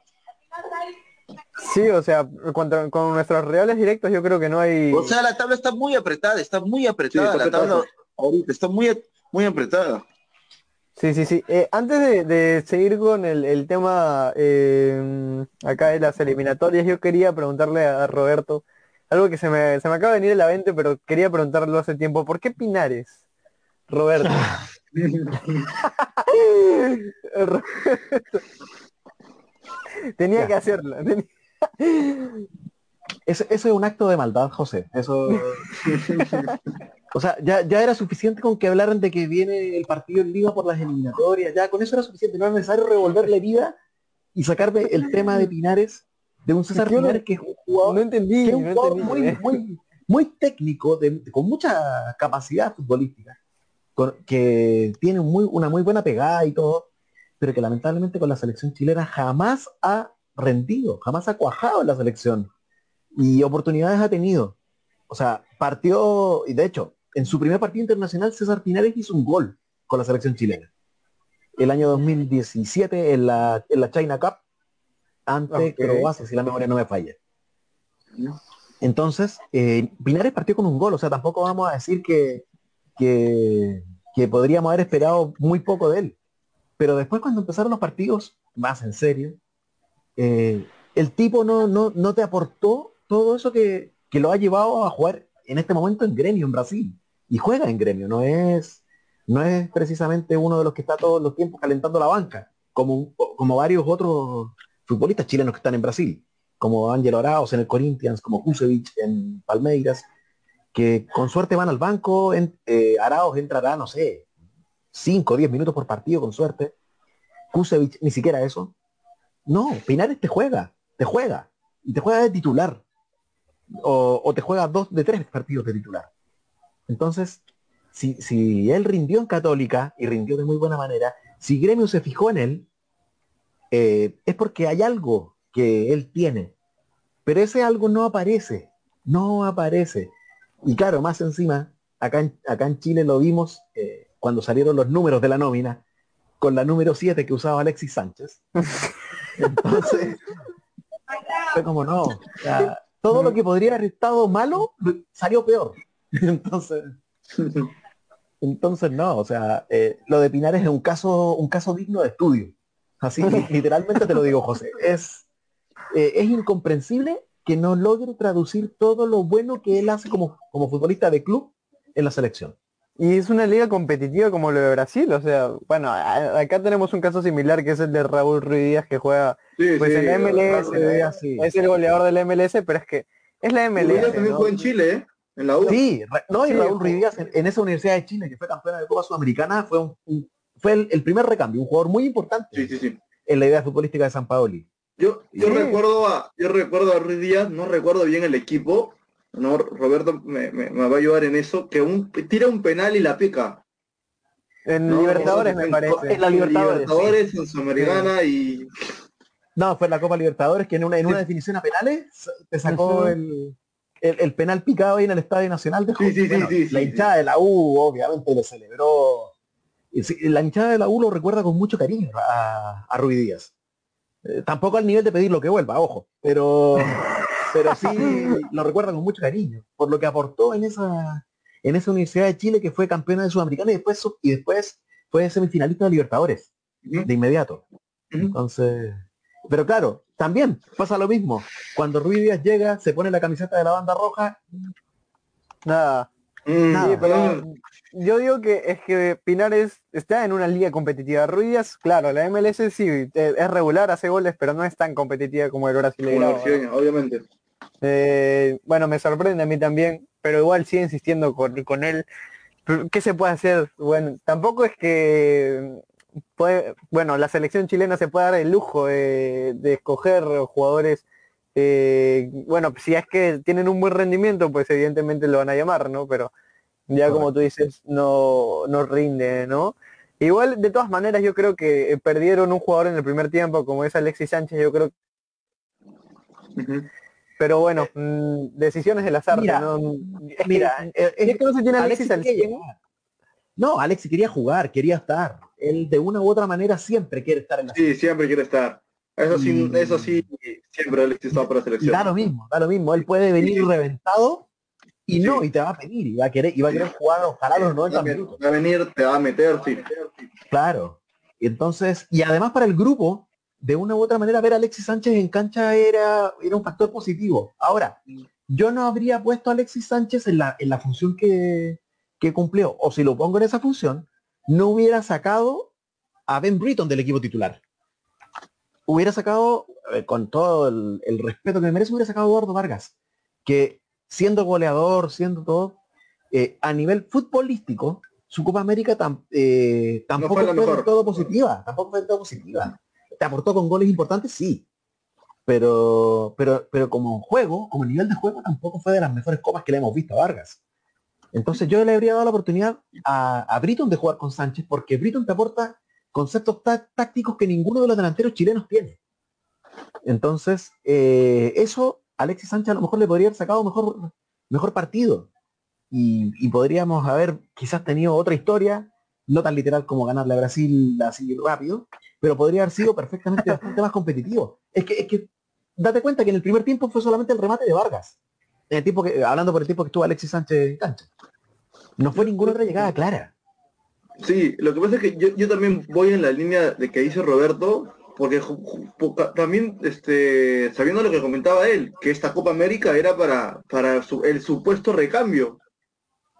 sí, o sea, contra- con nuestros rivales directos yo creo que no hay... O sea, la tabla está muy apretada, está muy apretada Sí, está la tabla. Ahorita, está muy, muy apretada. Sí, sí, sí. Eh, antes de, de seguir con el, el tema eh, acá de las eliminatorias, yo quería preguntarle a Roberto algo que se me, se me acaba de venir a la mente, pero quería preguntarlo hace tiempo. ¿Por qué Pinares? Roberto. Roberto. Tenía Ya. que hacerlo. tenía- Ese, eso es un acto de maldad, José. Eso. o sea, ya, ya era suficiente con que hablaran de que viene el partido en Lima por las eliminatorias. Ya con eso era suficiente. No era necesario revolverle vida y sacarme el tema de Pinares, de un César no- Pinares que es un jugador, No entendí, que es un no jugador entendí. muy, eh. muy, muy técnico, de- con mucha capacidad futbolística, con- que tiene muy, una muy buena pegada y todo, pero que lamentablemente con la selección chilena jamás ha rendido, jamás ha cuajado en la selección y oportunidades ha tenido. O sea, partió, y de hecho, en su primer partido internacional César Pinares hizo un gol con la selección chilena. El año 2017 en la, en la China Cup ante Ok. Croacia, si la memoria no me falla. Entonces, eh, Pinares partió con un gol, o sea, tampoco vamos a decir que, que, que podríamos haber esperado muy poco de él. Pero después cuando empezaron los partidos, más en serio, eh, el tipo no, no, no te aportó todo eso que, que lo ha llevado a jugar en este momento en gremio en Brasil. Y juega en gremio, no es, no es precisamente uno de los que está todos los tiempos calentando la banca, como, como varios otros futbolistas chilenos que están en Brasil, como Ángelo Arauz en el Corinthians, como Kusevich en Palmeiras, que con suerte van al banco, en, eh, Arauz entrará, no sé, 5 o 10 minutos por partido con suerte. Kusevich ni siquiera eso. No, Pinares te juega, te juega, y te juega de titular. O, o te juega dos de tres partidos de titular. Entonces, si, si él rindió en Católica y rindió de muy buena manera, si Gremio se fijó en él, eh, es porque hay algo que él tiene. Pero ese algo no aparece, no aparece. Y claro, más encima, acá en, acá en Chile lo vimos eh, cuando salieron los números de la nómina, con la número 7 que usaba Alexis Sánchez. Entonces, Fue como no. O sea, todo lo que podría haber estado malo salió peor. Entonces, entonces no, o sea, eh, lo de Pinares es un caso, un caso digno de estudio. Así, literalmente te lo digo, José. Es, eh, es incomprensible que no logre traducir todo lo bueno que él hace como, como futbolista de club en la selección. Y es una liga competitiva como lo de Brasil, o sea, bueno, a- acá tenemos un caso similar que es el de Raúl Ruiz Díaz que juega Sí, pues sí, en la MLS, Díaz, sí. es el goleador del MLS, pero es que es la Ruiz Díaz MLS. también ¿no? juega en Chile, ¿eh? En la U. Sí, no, y Raúl Díaz en, en esa Universidad de Chile que fue campeona de Copa Sudamericana fue un, un- fue el, el primer recambio, un jugador muy importante Sí, sí, sí. en la idea futbolística de San Paoli. Yo, yo recuerdo a, yo recuerdo a Ruiz Díaz, no recuerdo bien el equipo, no, Roberto me, me- me va a ayudar en eso, que un, tira un penal y la pica. En No, Libertadores me parece. en la Libertadores, Libertadores, en Sudamericana y No, fue en la Copa Libertadores que en una, en una definición a penales te sacó el, el, el penal picado ahí en el Estadio Nacional de Sí, sí, sí, Bueno, sí, La hinchada de la U obviamente le celebró. La hinchada de la U lo recuerda con mucho cariño a, a Ruiz Díaz. Eh, tampoco al nivel de pedirlo que vuelva, ojo, pero pero sí lo recuerda con mucho cariño por lo que aportó en esa en esa Universidad de Chile que fue campeona de Sudamericana y después y después fue semifinalista de Libertadores de inmediato. Entonces, pero claro, también pasa lo mismo. Cuando Ruiz Díaz llega, se pone la camiseta de la banda roja, Nada. Mm, Nada. Sí, pero yo digo que es que Pinares está en una liga competitiva. Ruiz Díaz, claro, la MLS sí, eh, es regular, hace goles, pero no es tan competitiva como el brasileño. obviamente. Eh, bueno, me sorprende a mí también, pero igual sigue insistiendo con, con él. ¿Qué se puede hacer? Bueno, tampoco es que puede, bueno, la selección chilena se puede dar el lujo de, de escoger jugadores. eh, bueno, si es que tienen un buen rendimiento, pues evidentemente lo van a llamar, ¿no? Pero ya como tú dices, no, no rinde, ¿no? Igual, de todas maneras, yo creo que eh, perdieron un jugador en el primer tiempo, como es Alexis Sánchez, yo creo Ujú. pero bueno, mm, decisiones del azar. Mira, ¿no? Es mira, eh, es que no se tiene Alexis Alexis al quería 100. llegar. No, Alexis quería jugar, quería estar. Él de una u otra manera siempre quiere estar en la Sí, siempre quiere estar. Eso sí, Y- eso sí, siempre Alexis está para Y selección. da lo mismo, da lo mismo. Él puede venir reventado y Sí. no, y te va a pedir, y va a querer, y va a querer jugar ojalá los 90 Va a venir- minutos. va a venir, te va a meter, sí. Claro. Y entonces, y además para el grupo, de una u otra manera ver a Alexis Sánchez en cancha era, era un factor positivo. Ahora, yo no habría puesto a Alexis Sánchez en la, en la función que, que cumplió. O si lo pongo en esa función, no hubiera sacado a Ben Britton del equipo titular. Hubiera sacado, con todo el, el respeto que me merece, hubiera sacado a Eduardo Vargas, que siendo goleador, siendo todo, eh, a nivel futbolístico, su Copa América tam- eh, tampoco fue fue del todo positiva, tampoco fue del todo positiva. Te aportó con goles importantes, sí. Pero, pero, pero como juego, como nivel de juego, tampoco fue de las mejores copas que le hemos visto a Vargas. Entonces yo le habría dado la oportunidad a, a Britton de jugar con Sánchez, porque Britton te aporta conceptos tá- tácticos que ninguno de los delanteros chilenos tiene. Entonces, eh, eso Alexis Sánchez a lo mejor le podría haber sacado mejor, mejor partido. Y, y podríamos haber quizás tenido otra historia, no tan literal como ganarle a Brasil así rápido, pero podría haber sido perfectamente bastante más competitivo. Es que, es que date cuenta que en el primer tiempo fue solamente el remate de Vargas. El tiempo que, hablando por el tiempo que estuvo Alexis Sánchez. No fue ninguna otra llegada clara. Sí, lo que pasa es que yo, yo también voy en la línea de que dice Roberto, porque también este, sabiendo lo que comentaba él, que esta Copa América era para, para su- el supuesto recambio.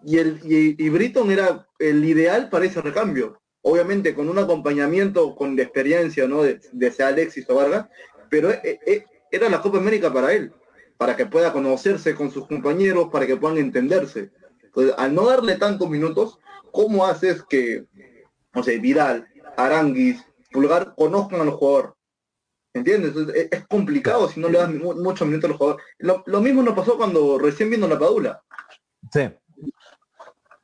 Y, el, y, Britton era el ideal para ese recambio. Obviamente con un acompañamiento con la experiencia ¿no? de, de Alexis o Vargas, pero e- e- era la Copa América para él, para que pueda conocerse con sus compañeros, para que puedan entenderse. Entonces, al no darle tantos minutos, ¿cómo haces que, no sé, Vidal, Aranguis, Pulgar conozcan al jugador? ¿Entiendes? Entonces, es, complicado si no le das mu- muchos minutos al jugador. Lo, lo mismo nos pasó cuando recién vino la Padula. Sí.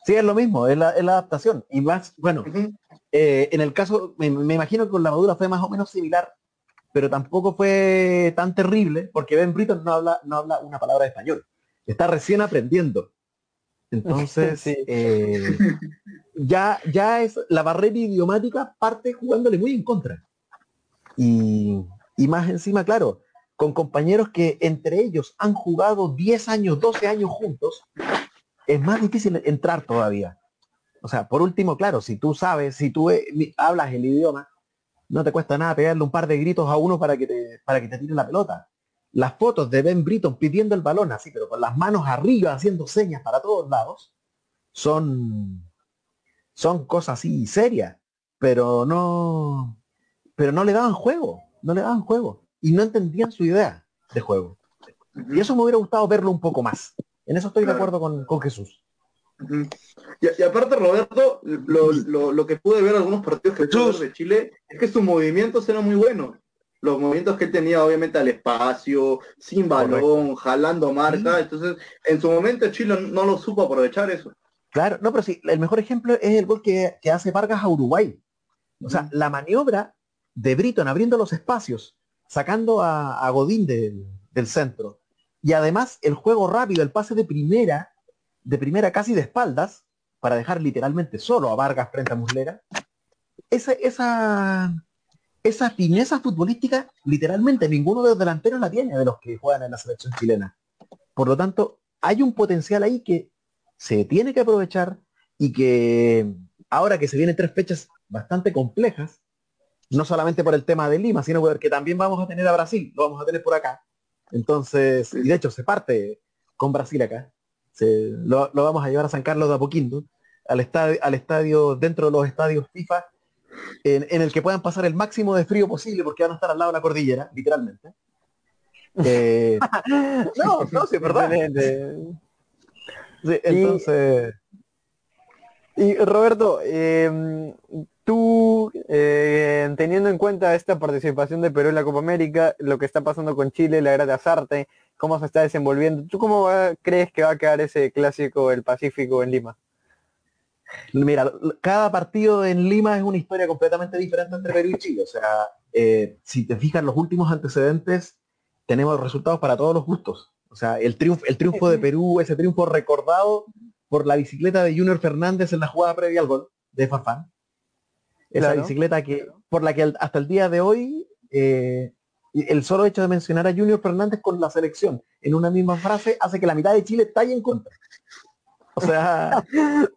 Sí, es lo mismo, es la, es la adaptación. Y más, bueno, eh, en el caso, me, me imagino que con la madura fue más o menos similar, pero tampoco fue tan terrible, porque Ben Britton no habla, no habla una palabra de español. Está recién aprendiendo. Entonces, Sí. eh, ya, ya es la barrera idiomática parte jugándole muy en contra. Y, y más encima, claro, con compañeros que entre ellos han jugado 10 años, 12 años juntos, es más difícil entrar todavía. O sea, por último, claro, si tú sabes, si tú eh, hablas el idioma, no te cuesta nada pegarle un par de gritos a uno para que te, para que te tire la pelota. Las fotos de Ben Britton pidiendo el balón así, pero con las manos arriba, haciendo señas para todos lados, son, son cosas así serias, pero no, pero no le daban juego, no le daban juego y no entendían su idea de juego. Y eso me hubiera gustado verlo un poco más. En eso estoy de acuerdo con, con Jesús. Y, aparte, Roberto, lo, lo, que pude ver algunos partidos que tuvo de Chile es que sus movimientos eran muy buenos. Los movimientos que él tenía, obviamente, al espacio, sin balón, jalando marca. Entonces, en su momento Chile no lo supo aprovechar eso. Claro, no, pero sí, el mejor ejemplo es el gol que, hace Vargas a Uruguay. O sea, la maniobra de Briton abriendo los espacios, sacando a, Godín del centro, y además el juego rápido, el pase de primera, de primera casi de espaldas, para dejar literalmente solo a Vargas frente a Muslera, esa, esa, esa fineza futbolística, literalmente ninguno de los delanteros la tiene de los que juegan en la selección chilena. Por lo tanto, hay un potencial ahí que se tiene que aprovechar y que ahora que se vienen tres fechas bastante complejas, no solamente por el tema de Lima, sino porque también vamos a tener a Brasil, lo vamos a tener por acá, entonces, y de hecho se parte con Brasil acá. Lo, vamos a llevar a San Carlos de Apoquindo, al estadio, al estadio dentro de los estadios FIFA, en, el que puedan pasar el máximo de frío posible porque van a estar al lado de la cordillera, literalmente. Eh, no, no, sí, es verdad. entonces. Y, Roberto, em, tú, eh, teniendo en cuenta esta participación de Perú en la Copa América, lo que está pasando con Chile, la era de Azarte, cómo se está desenvolviendo, ¿tú cómo crees que va a quedar ese clásico del Pacífico en Lima? Mira, cada partido en Lima es una historia completamente diferente entre Perú y Chile. O sea, eh, si te fijas los últimos antecedentes, tenemos resultados para todos los gustos. O sea, el triunfo, el triunfo de Perú, ese triunfo recordado por la bicicleta de Junior Fernández en la jugada previa al gol de Farfán. Esa bicicleta que, por la que hasta el día de hoy, eh, el solo hecho de mencionar a Junior Fernández con la selección en una misma frase hace que la mitad de Chile estalle en contra. O sea,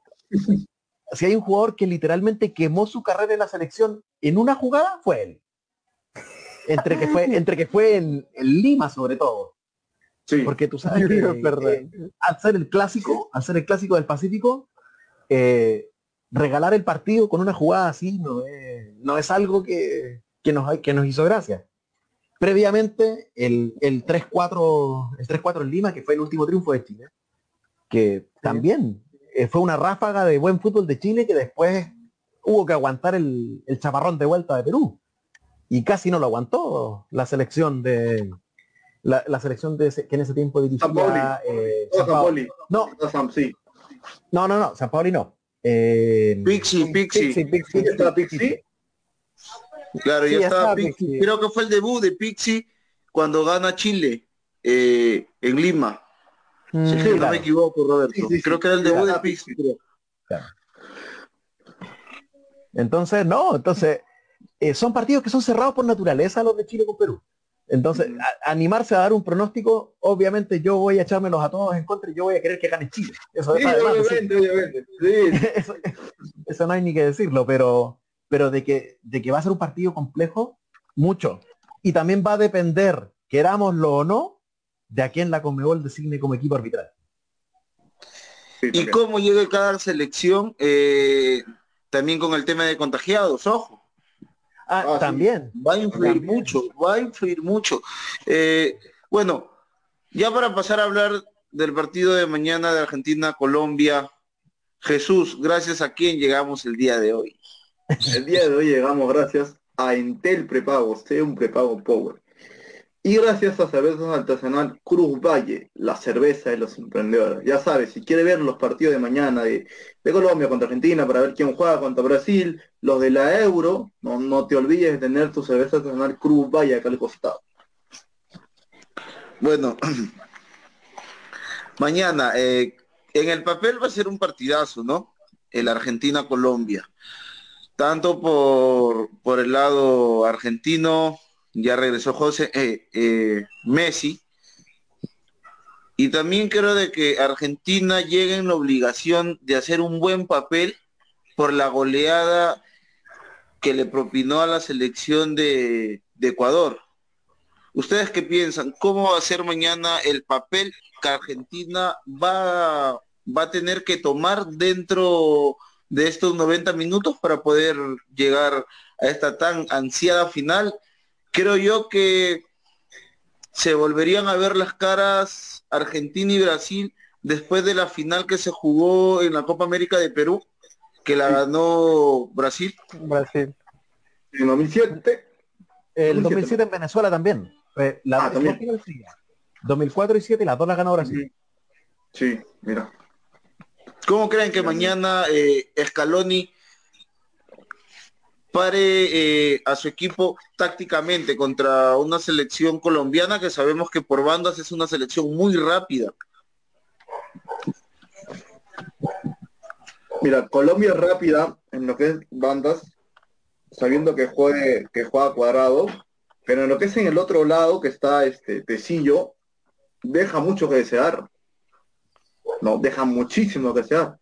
si hay un jugador que literalmente quemó su carrera en la selección en una jugada, fue él. Entre que fue, entre que fue en, Lima sobre todo. Sí. Porque tú sabes que eh, al ser el clásico, al ser el clásico del Pacífico, eh, regalar el partido con una jugada así no es, no es algo que, que, nos, que nos hizo gracia. Previamente, el, el 3-4 el 3-4 en Lima, que fue el último triunfo de Chile, que también eh, fue una ráfaga de buen fútbol de Chile que después hubo que aguantar el, el chaparrón de vuelta de Perú. Y casi no lo aguantó la selección de, la, la, selección de que en ese tiempo dirigía eh, San Paoli. No, no, no, no, San Paoli no. Eh, Pixi, Pixi. Pixi, Pixi. Claro, ya estaba Pixi. Creo que fue el debut de Pixi cuando gana Chile eh, en Lima. Mm, sí, no me equivoco, Roberto. creo que era el debut de Pixi. Entonces, no, entonces, eh, son partidos que son cerrados por naturaleza los de Chile con Perú. Entonces, animarse a dar un pronóstico, obviamente yo voy a echármelos a todos en contra y yo voy a querer que gane Chile. Eso, eso, no hay ni que decirlo, pero, pero de, que, de que va a ser un partido complejo, mucho. Y también va a depender, querámoslo o no, de a quién la Conmebol designe como equipo arbitral. y cómo llega cada selección, eh, también con el tema de contagiados, ojo. Ah, ah también. Va a influir mucho, va a influir mucho. Eh, bueno, ya para pasar a hablar del partido de mañana de Argentina-Colombia, Jesús, gracias a quién llegamos el día de hoy. El día de hoy llegamos gracias a Intel Prepago, sea un prepago Power. Y gracias a Cervezas Artesanal Cruz Valle, la cerveza de los emprendedores. Ya sabes, si quiere ver los partidos de mañana de, Colombia contra Argentina para ver quién juega contra Brasil, los de la Euro, no, no te olvides de tener tu cerveza artesanal Cruz Valle acá al costado. Bueno, mañana, eh, en el papel va a ser un partidazo, ¿no? El Argentina-Colombia. Tanto por, por el lado argentino ya regresó José eh, eh, Messi. Y también creo de que Argentina llega en la obligación de hacer un buen papel por la goleada que le propinó a la selección de, de Ecuador. ¿Ustedes qué piensan? ¿Cómo va a ser mañana el papel que Argentina va, va a tener que tomar dentro de estos 90 minutos para poder llegar a esta tan ansiada final? Creo yo que se volverían a ver las caras Argentina y Brasil después de la final que se jugó en la Copa América de Perú, que la ganó Brasil. Brasil. En 2007. El 2007 en Venezuela también. La Ah, también. 2004 y 7 y las dos las ganó Brasil. Sí, mira. ¿Cómo creen que mañana eh, Scaloni pare eh, a su equipo tácticamente contra una selección colombiana que sabemos que por bandas es una selección muy rápida? Mira, Colombia es rápida en lo que es bandas, sabiendo que juegue, que juega cuadrado, pero en lo que es en el otro lado, que está este Tecillo, deja mucho que desear. No, deja muchísimo que desear.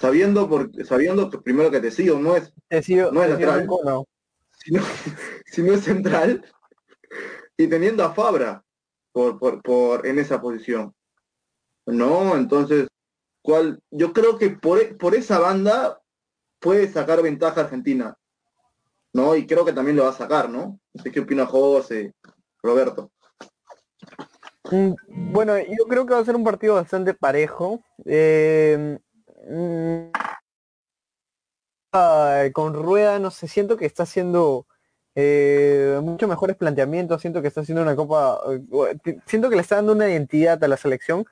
Sabiendo por, sabiendo que primero que Tecillo no es, No es un cono. sino, sino es central, y teniendo a Fabra por, por, por en esa posición. No, entonces, ¿cuál? Yo creo que por, e- por esa banda puede sacar ventaja Argentina. ¿No? Y creo que también lo va a sacar, ¿no? No sé qué opina José, Roberto. Mm, Bueno, yo creo que va a ser un partido bastante parejo. Eh, mm, ah, con Rueda, no sé, siento que está haciendo eh, muchos mejores planteamientos, siento que está haciendo una copa, eh, siento que le está dando una identidad a la selección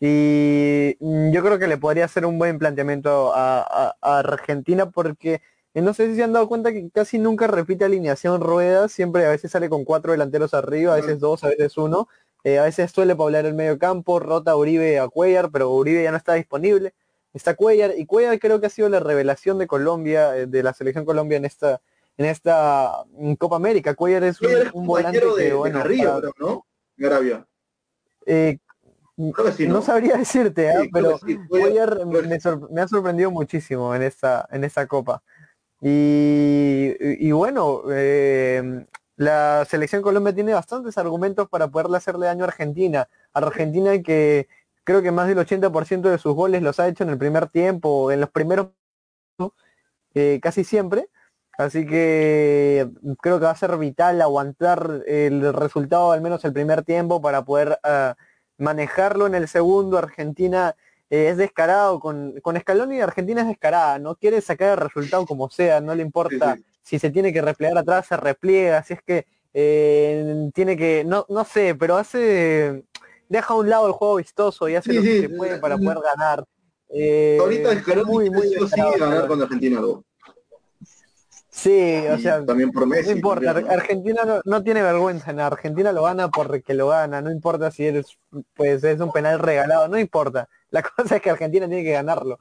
y mm, yo creo que le podría hacer un buen planteamiento a, a- a Argentina porque eh, no sé si se han dado cuenta que casi nunca repite alineación Rueda, siempre a veces sale con cuatro delanteros arriba, a veces dos, a veces uno. Eh, a veces suele poblar el medio campo, rota Uribe a Cuellar, pero Uribe ya no está disponible. Está Cuellar y Cuellar creo que ha sido la revelación de Colombia, eh, de la selección Colombia en esta en esta mm, Copa América. Cuellar es un, volante de, que, bueno, eh, que sí, no ¿no? sabría decirte, ¿ah? Sí, pero sí. Cuellar- me ha sorprendido muchísimo en esta, en esta copa. Y, y- y bueno, eh, la selección Colombia tiene bastantes argumentos para poderle hacerle daño a Argentina. Argentina que creo que más del 80% de sus goles los ha hecho en el primer tiempo, en los primeros eh, casi siempre. Así que creo que va a ser vital aguantar el resultado, al menos el primer tiempo, para poder ah, manejarlo en el segundo. Argentina eh, es descarado con, con Scaloni, Argentina es descarada, no quiere sacar el resultado como sea, no le importa. Si se tiene que replegar atrás, se repliega, si es que eh, tiene que, no, no sé, pero hace, deja a un lado el juego vistoso y hace Sí, lo que sí, se puede la- para la- poder ganar. Eh, Ahorita es muy, muy sí ganar con Argentina. Sí, o sea, también por Messi. no importa, también, ¿no? Ar- Argentina no, no tiene vergüenza, en Argentina lo gana porque lo gana, no importa si eres, pues es un penal regalado, no importa. La cosa es que Argentina tiene que ganarlo.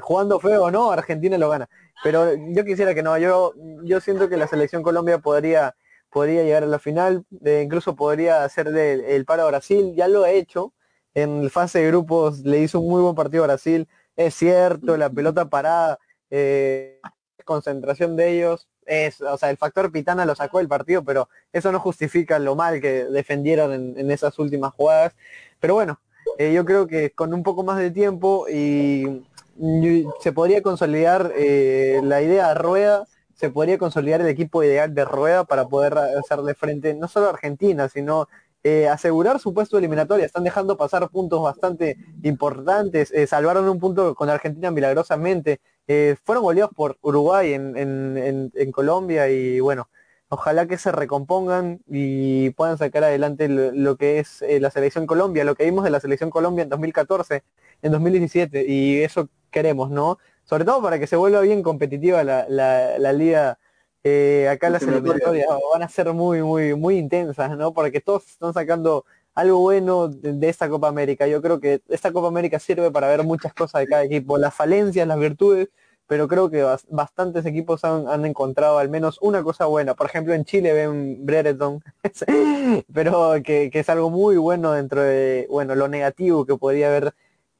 Jugando feo o no, Argentina lo gana. Pero yo quisiera que no, yo, yo siento que la selección Colombia podría, podría llegar a la final, eh, incluso podría hacerle el paro a Brasil, ya lo ha hecho. En fase de grupos le hizo un muy buen partido a Brasil, es cierto, la pelota parada, eh, concentración de ellos, es, o sea, el factor Pitana lo sacó del partido, pero eso no justifica lo mal que defendieron en, esas últimas jugadas. Pero bueno, eh, yo creo que con un poco más de tiempo y, se podría consolidar eh, la idea de Rueda, se podría consolidar el equipo ideal de Rueda para poder hacerle frente no solo a Argentina, sino eh, asegurar su puesto eliminatoria. Están dejando pasar puntos bastante importantes, eh, salvaron un punto con Argentina milagrosamente, eh, fueron goleados por Uruguay en, en, en, en Colombia y bueno, ojalá que se recompongan y puedan sacar adelante lo, lo que es eh, la selección Colombia, lo que vimos de la selección Colombia en 2014, en 2017 y eso queremos, ¿no? Sobre todo para que se vuelva bien competitiva la, la, la liga. Eh, acá las eliminatorias van a ser muy, muy, muy intensas, ¿no? Porque todos están sacando algo bueno de, esta Copa América. Yo creo que esta Copa América sirve para ver muchas cosas de cada equipo, las falencias, las virtudes, pero creo que bastantes equipos han, encontrado al menos una cosa buena. Por ejemplo, en Chile ven Brereton, pero que, es algo muy bueno dentro de, bueno, lo negativo que podría haber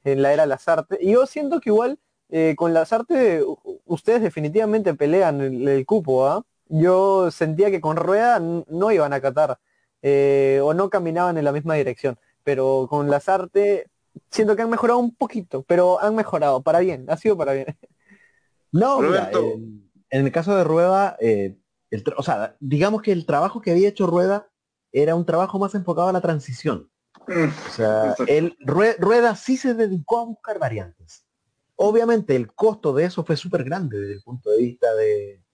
en la era Lazarte. Y yo siento que igual eh, con Lazarte ustedes definitivamente pelean el, cupo, ¿ah? Yo sentía que con Rueda no iban a catar eh, o no caminaban en la misma dirección, pero con Lazarte siento que han mejorado un poquito, pero han mejorado para bien, ha sido para bien. No, en, el caso de Rueda, eh, o sea, digamos que el trabajo que había hecho Rueda era un trabajo más enfocado a la transición. O sea, el Rueda sí se dedicó a buscar variantes. Obviamente el costo de eso fue súper grande desde el punto de vista de,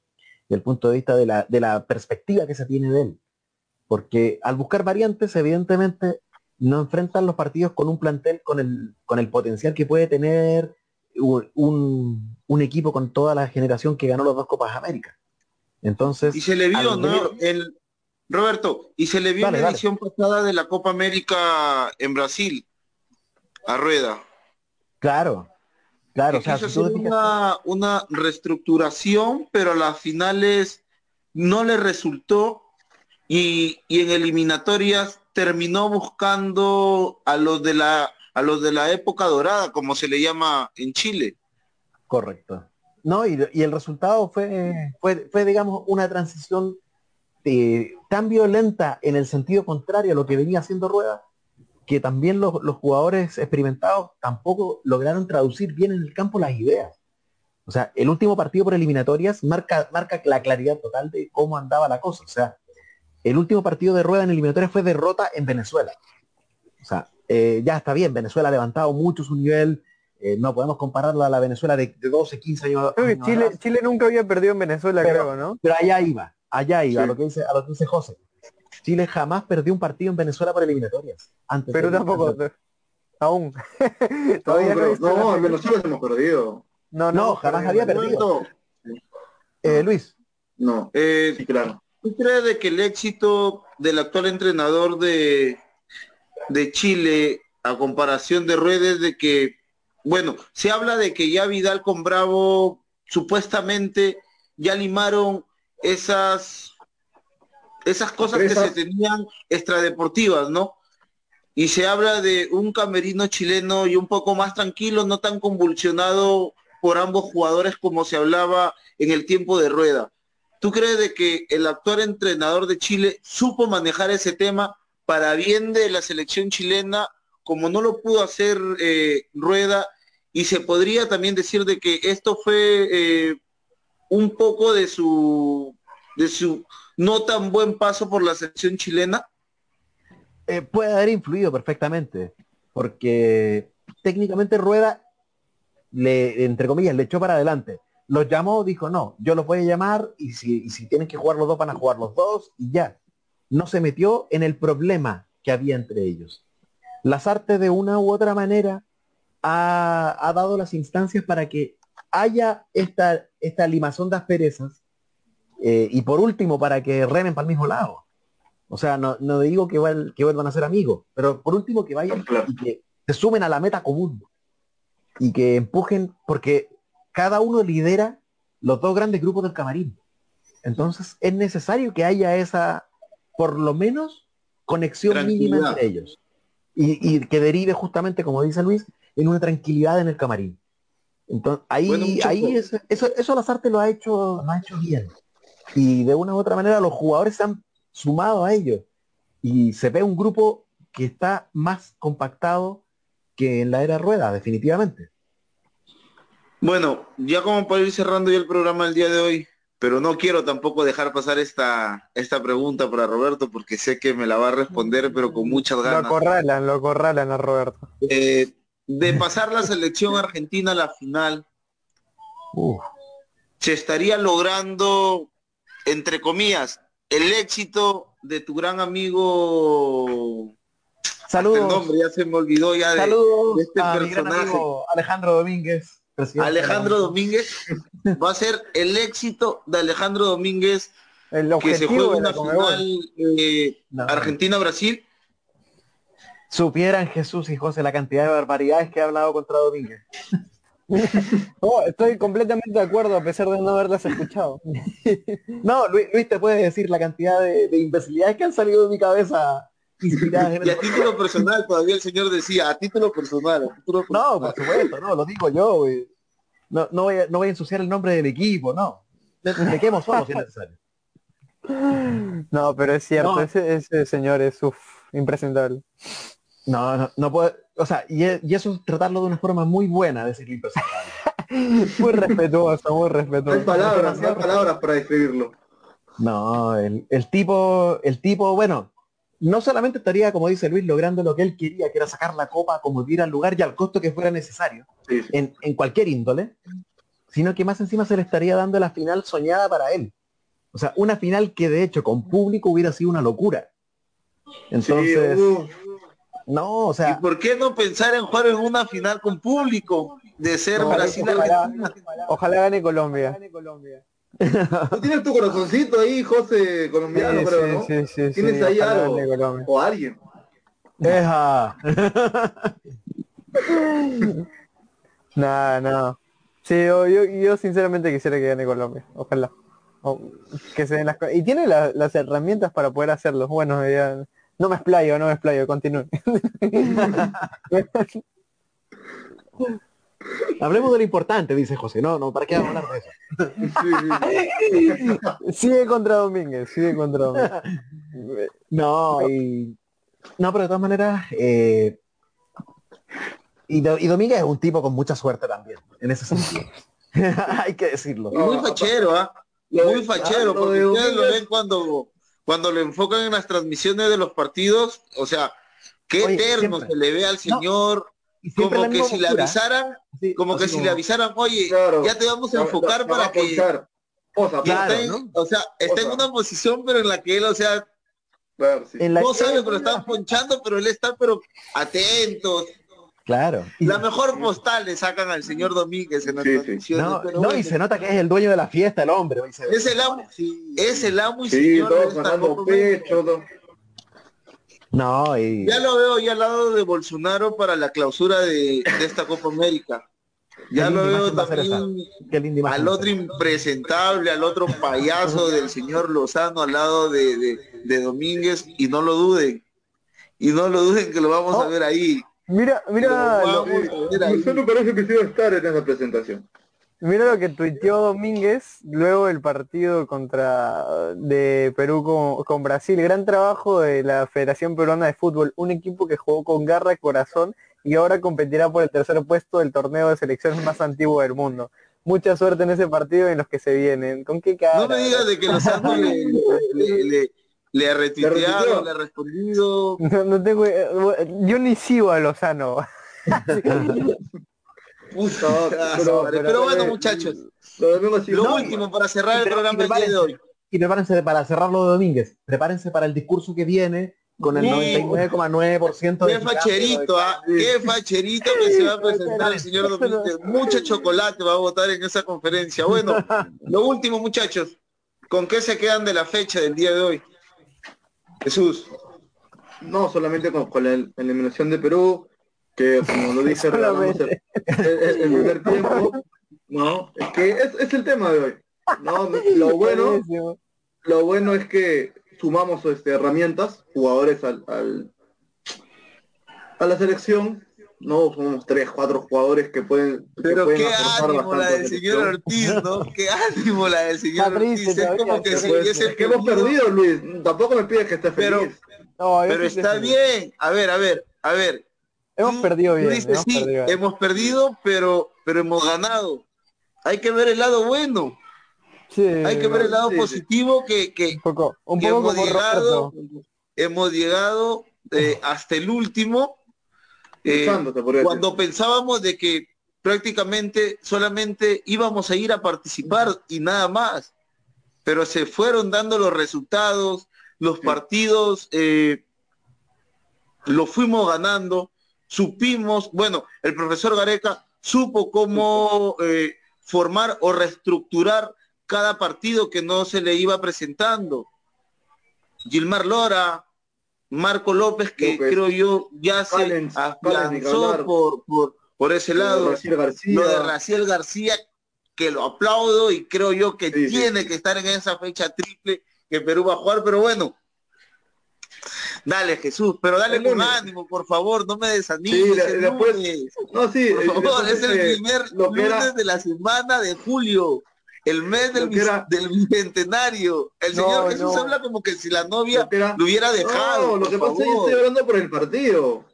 del punto de vista de la, de la perspectiva que se tiene de él. Porque al buscar variantes, evidentemente, no enfrentan los partidos con un plantel con el, con el potencial que puede tener un, un, equipo con toda la generación que ganó los dos Copas América. Entonces. Y se le vio, ¿no? El, Roberto, y se le vio en la edición pasada de la Copa América en Brasil, a Rueda. Claro, claro. O sea, una, una reestructuración, pero a las finales no le resultó y, en eliminatorias terminó buscando a los de la a los de la época dorada, como se le llama en Chile. Correcto. No, y, el resultado fue, fue, fue, digamos, una transición eh, tan violenta en el sentido contrario a lo que venía haciendo Rueda, que también los, jugadores experimentados tampoco lograron traducir bien en el campo las ideas. O sea, el último partido por eliminatorias marca, marca la claridad total de cómo andaba la cosa. O sea, el último partido de Rueda en eliminatorias fue derrota en Venezuela. O sea, eh, ya está bien, Venezuela ha levantado mucho su nivel, eh, no podemos compararla a la Venezuela de, 12, 15 años. Chile, Chile nunca había perdido en Venezuela, creo, ¿no? Pero allá iba, allá iba, a, lo que dice, a lo que dice José. Chile jamás perdió un partido en Venezuela por eliminatorias. Antes pero tampoco, aún. Todavía no, no, en Venezuela hemos perdido. No, no, jamás había perdido. Eh, Luis. No, sí, claro. ¿Tú crees de que el éxito del actual entrenador de, de Chile a comparación de Ruedes de que, bueno, se habla de que ya Vidal con Bravo supuestamente ya limaron esas esas cosas que se tenían extradeportivas, ¿no? Y se habla de un camerino chileno y un poco más tranquilo, no tan convulsionado por ambos jugadores como se hablaba en el tiempo de rueda. ¿Tú crees de que el actual entrenador de Chile supo manejar ese tema para bien de la selección chilena, como no lo pudo hacer eh, Rueda, y se podría también decir de que esto fue eh, un poco de su de su no tan buen paso por la selección chilena. Eh, puede haber influido perfectamente, porque técnicamente Rueda le, entre comillas, le echó para adelante. Los llamó, dijo, no, yo los voy a llamar y si, y si tienen que jugar los dos, van a jugar los dos y ya no se metió en el problema que había entre ellos. Las artes de una u otra manera ha, dado las instancias para que haya esta, esta limazón de asperezas eh, y por último para que remen para el mismo lado. O sea, no, digo que, que vuelvan a ser amigos, pero por último que vayan y que se sumen a la meta común y que empujen, porque cada uno lidera los dos grandes grupos del camarín. Entonces es necesario que haya esa, por lo menos conexión mínima entre ellos. Y, que derive justamente, como dice Luis, en una tranquilidad en el camarín. Entonces, ahí, ahí eso, eso las artes lo ha hecho, lo ha hecho bien. Y de una u otra manera los jugadores se han sumado a ellos. Y se ve un grupo que está más compactado que en la era rueda, definitivamente. Bueno, ya como para ir cerrando ya el programa el día de hoy, pero no quiero tampoco dejar pasar esta, esta pregunta para Roberto porque sé que me la va a responder, pero con muchas ganas. Lo corralan, lo corralan a Roberto. Eh, de pasar la selección argentina a la final, se estaría logrando, entre comillas, el éxito de tu gran amigo. Saludos. El nombre ya se me olvidó ya de, este personaje. Alejandro Domínguez. Alejandro Domínguez va a ser el éxito de Alejandro Domínguez que se juega una final eh, Argentina-Brasil. Supieran Jesús y José la cantidad de barbaridades que ha hablado contra Domínguez. Oh, estoy completamente de acuerdo a pesar de no haberlas escuchado. No, Luis, Luis te puede decir la cantidad de, de imbecilidades que han salido de mi cabeza inspiradas en Y a título personal, todavía el señor decía, a título personal. a título No, personal. por supuesto, no, lo digo yo, güey. No, no, voy a, no voy a ensuciar el nombre del equipo, no. Me, me quemo solo si es necesario. No, pero es cierto, No. ese, ese señor es uf, impresentable. No, no, no puedo, o sea, y, e- y eso es tratarlo de una forma muy buena, decirlo impresentable. Muy respetuoso, muy No hay respetuoso. palabras, no hay palabras para describirlo. No, el, el tipo, el tipo, bueno, no solamente estaría, como dice Luis, logrando lo que él quería, que era sacar la copa como ir al lugar y al costo que fuera necesario, Sí, sí. en, en cualquier índole, sino que más encima se le estaría dando la final soñada para él. O sea, una final que de hecho con público hubiera sido una locura. Entonces, Sí, uf. no, o ¿Y sea, por qué no pensar en jugar en una final con público? De ser Ojalá, Brasil ojalá, Argentina. ojalá gane Colombia. Tú tienes tu corazoncito ahí, José, colombiano, Sí, creo, sí, ¿no? sí, sí, Tienes ahí algo. O alguien. deja. Nada, nada. Sí, yo, yo, yo sinceramente quisiera que gane Colombia. Ojalá. O que se den las Y tiene la- las herramientas para poder hacerlo. Bueno, ya... No me explayo, no me explayo, continúe. Hablemos de lo importante, dice José. No, no, ¿para qué vamos a hablar de eso? Sí, sigue contra Domínguez, sigue contra Domínguez. No, y... No, pero de todas maneras, eh, y, Do- y Domínguez es un tipo con mucha suerte también, en ese sentido. Hay que decirlo. Y muy fachero, ¿ah? De- Muy fachero, porque de ustedes lo ven cuando, cuando lo enfocan en las transmisiones de los partidos, o sea, qué Oye, eterno siempre. se le ve al señor, Y siempre como la que si le avisaran, así- como que si como- le avisaran, oye, Claro. ya te vamos a enfocar la- la para que ponchar. Posa, y Claro, está en- ¿no? o sea, está en una posición pero en la que él, o sea, Claro, sí. En la- no sabe lo están ponchando, pero él está pero atento. Claro. La mejor postal le sacan al señor Domínguez en las Sí, no, pero no, bueno, y se nota que es el dueño de la fiesta, el hombre. se es el amo, es el amo y Sí, señor todos pecho. todo. No, y... Ya lo veo ya al lado de Bolsonaro para la clausura de, de esta Copa América. Ya lo veo también al otro impresentable, al otro payaso del señor Lozano al lado de, de, de Domínguez y no lo duden. Y no lo duden que lo vamos a Oh. ver ahí. Mira, mira, Lo lo, vamos a ver ahí. Lozano parece que sí va a estar en esa presentación. Mira lo que tuiteó Domínguez luego del partido contra de Perú con, con Brasil. Gran trabajo de la Federación Peruana de Fútbol, un equipo que jugó con garra y corazón y ahora competirá por el tercer puesto del torneo de selecciones más antiguo del mundo. Mucha suerte en ese partido y en los que se vienen. ¿Con qué cara? No me digas de que Lozano le, le, le, le ha retuiteado, le ha respondido. No, no tengo, yo ni sigo a Lozano. Puta, pero- madre. pero- pero bueno, eh, muchachos, Lo último para cerrar el programa y del día de hoy. Y prepárense para cerrarlo de Domínguez. Prepárense para el discurso que viene con el Sí. 99,9% de Qué facherito, ¿ah? Qué facherito que se va a presentar el señor Domínguez. Mucho chocolate va a votar en esa conferencia. Bueno, lo último, muchachos. ¿Con qué se quedan de la fecha del día de hoy? Jesús. no solamente con, la eliminación de Perú, que como lo dije, regalamos el, el- el- el primer tiempo. No, es que es, es el tema de hoy. No, lo bueno, lo bueno es que sumamos este, herramientas, jugadores al, al- a la selección. No, somos tres, cuatro jugadores que pueden. que Pero pueden qué ánimo la del señor. Ortiz, ¿no? Qué ánimo la del señor Ortiz. Es como que pero si es que hemos perdido, Luis. Tampoco me pides que estés Pero- feliz. No, Pero sí está bien. A ver, a ver, a ver. Hemos Tú- perdido tú bien. dices, hemos sí, perdido bien. hemos perdido, pero, pero hemos ganado. Hay que ver el lado bueno. Sí, Hay que ver el lado sí, sí. positivo que, que, un poco, un que poco hemos llegado, hemos llegado eh, hasta el último. eh, cuando pensábamos de que prácticamente solamente íbamos a ir a participar y nada más, pero se fueron dando los resultados, los Sí. partidos eh, lo fuimos ganando, supimos, bueno, el profesor Gareca supo cómo eh, formar o reestructurar cada partido que no se le iba presentando. Gilmar Lora, Marco López, que López. creo yo ya se hablar. por, por, por ese lado. Lo de Raciel García, que lo aplaudo y creo yo que tiene que estar en esa fecha triple que Perú va a jugar, pero bueno. Dale Jesús, pero dale con ánimo, por favor, no me desanimes. después, no, sí, por favor, es el primer lunes de la semana de julio el mes del, del bicentenario. El Señor Jesús habla como que si la novia lo, hubiera dejado. No, lo que pasa es que estoy hablando por el partido.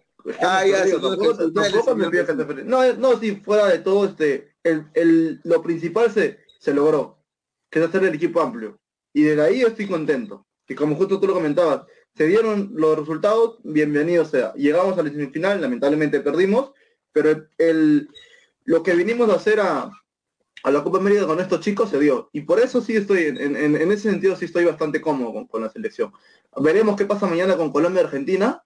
no, no, si fuera de todo, este, el, el, lo principal se, se logró, que es hacer el equipo amplio. Y de ahí yo estoy contento. Que como justo tú lo comentabas, se dieron los resultados, bienvenido sea. Llegamos a la semifinal, lamentablemente perdimos, pero el, lo que vinimos a hacer a, a la Copa América con estos chicos se dio. Y por eso sí estoy, en, ese sentido sí estoy bastante cómodo con, la selección. Veremos qué pasa mañana con Colombia y Argentina.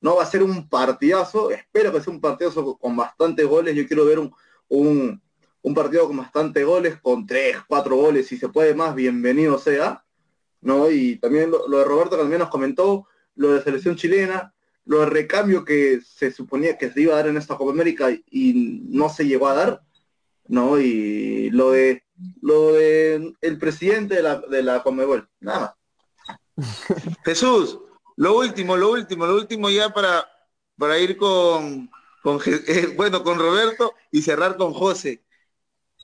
No va a ser un partidazo, espero que sea un partidazo con bastantes goles. Yo quiero ver un, partido con bastantes goles, con tres, cuatro goles, si se puede más, bienvenido sea. ¿No? Y también lo, de Roberto también nos comentó, lo de selección chilena, lo de recambio que se suponía que se iba a dar en esta Copa América y no se llegó a dar ¿no? Y lo de lo de el presidente de la, de la Comebol, nada más. Jesús, lo último, lo último, lo último ya para, para ir con, con eh, bueno, con Roberto y cerrar con José.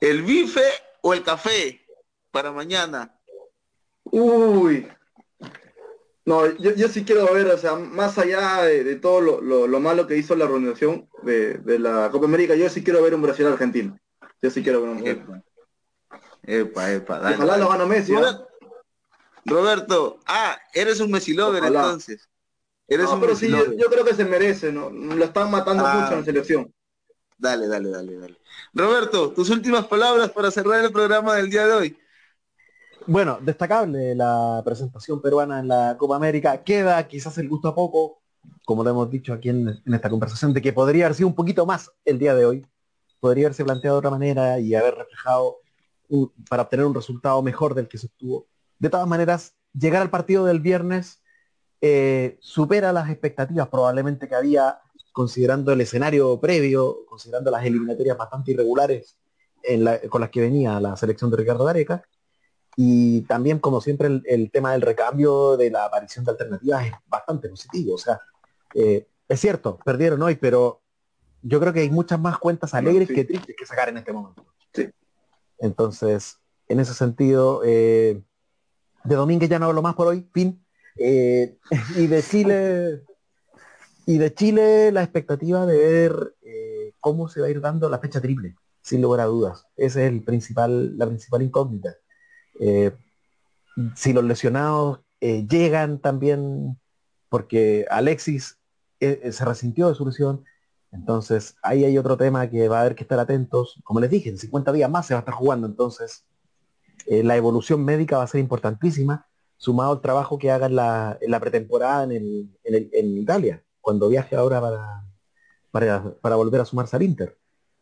¿El bife o el café para mañana? Uy. No, yo, yo sí quiero ver, o sea, más allá de, todo lo, lo, malo que hizo la organización de, de la Copa América, yo sí quiero ver un Brasil argentino. Yo sí quiero ver un Epa, epa, epa Ojalá lo gana Messi. Roberto, ah, eres un Messi lover entonces. Eres no, pero sí, yo, creo que se merece, ¿no? Lo están matando ah. mucho en la selección. Dale, dale, dale, dale. Roberto, tus últimas palabras para cerrar el programa del día de hoy. Bueno, destacable la presentación peruana en la Copa América. Queda quizás el gusto a poco, como lo hemos dicho aquí en, esta conversación, de que podría haber sido un poquito más el día de hoy podría haberse planteado de otra manera y haber reflejado para obtener un resultado mejor del que se obtuvo. De todas maneras, llegar al partido del viernes eh, supera las expectativas probablemente que había considerando el escenario previo, considerando las eliminatorias bastante irregulares con las que venía la selección de Ricardo Gareca. Y también, como siempre, el, tema del recambio, de la aparición de alternativas es bastante positivo. O sea, eh, es cierto, perdieron hoy, pero yo creo que hay muchas más cuentas alegres que tristes que sacar en este momento. Sí. Entonces, en ese sentido, eh, de Domínguez ya no hablo más por hoy, fin. Eh, y de Chile, y de Chile la expectativa de ver eh, cómo se va a ir dando la fecha triple, sin lugar a dudas. Esa es el principal, la principal incógnita. Si los lesionados llegan también, porque Alexis se resintió de su lesión, entonces, ahí hay otro tema que va a haber que estar atentos. Como les dije, en 50 días más se va a estar jugando, entonces eh, la evolución médica va a ser importantísima, sumado al trabajo que haga en la, pretemporada en, Italia, cuando viaje ahora para, para, volver a sumarse al Inter.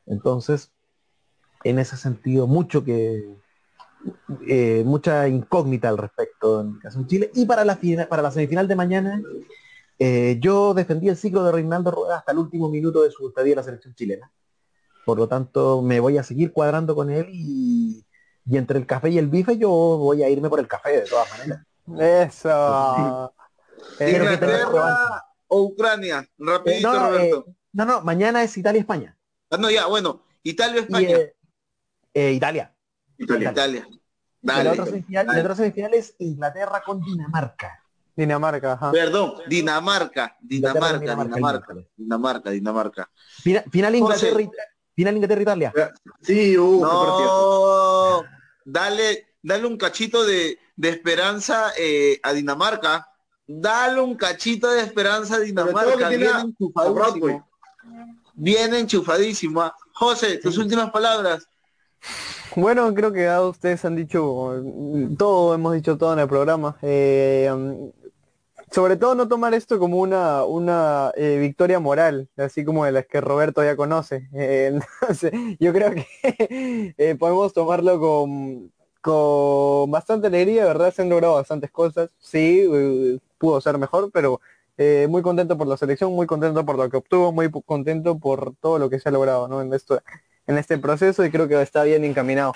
Entonces, en ese sentido, mucho que eh, mucha incógnita al respecto en caso de Chile. Y para la, para la semifinal de mañana, eh, yo defendí el ciclo de Reinaldo Rueda hasta el último minuto de su estadía en la selección chilena. Por lo tanto, me voy a seguir cuadrando con él y, entre el café y el bife yo voy a irme por el café de todas maneras. Eso. Inglaterra o Ucrania, rapidito no, Roberto. Eh, no, no, mañana es Italia-España. Ah, no, ya, bueno, Italia-España. Eh, Italia. Italia. Italia. Dale. La otra semifinal es Inglaterra con Dinamarca. Dinamarca, ajá. Perdón, Dinamarca, Dinamarca, Dinamarca, Dinamarca, Dinamarca. Final, Inglaterra, final Inglaterra Italia. Sí, uh, no, dale, dale un cachito de, de esperanza eh, a Dinamarca. Dale un cachito de esperanza a Dinamarca. Viene enchufadísimo. Viene enchufadísimo. José, tus últimas palabras. Bueno, creo que ustedes han dicho todo, hemos dicho todo en el programa. Eh, sobre todo no tomar esto como una, una eh, victoria moral, así como de las que Roberto ya conoce. Eh, yo creo que eh, podemos tomarlo con, con bastante alegría, ¿verdad? Se han logrado bastantes cosas. Sí, pudo ser mejor, pero eh, muy contento por la selección, muy contento por lo que obtuvo, muy contento por todo lo que se ha logrado ¿no? en, esto, en este proceso y creo que está bien encaminado.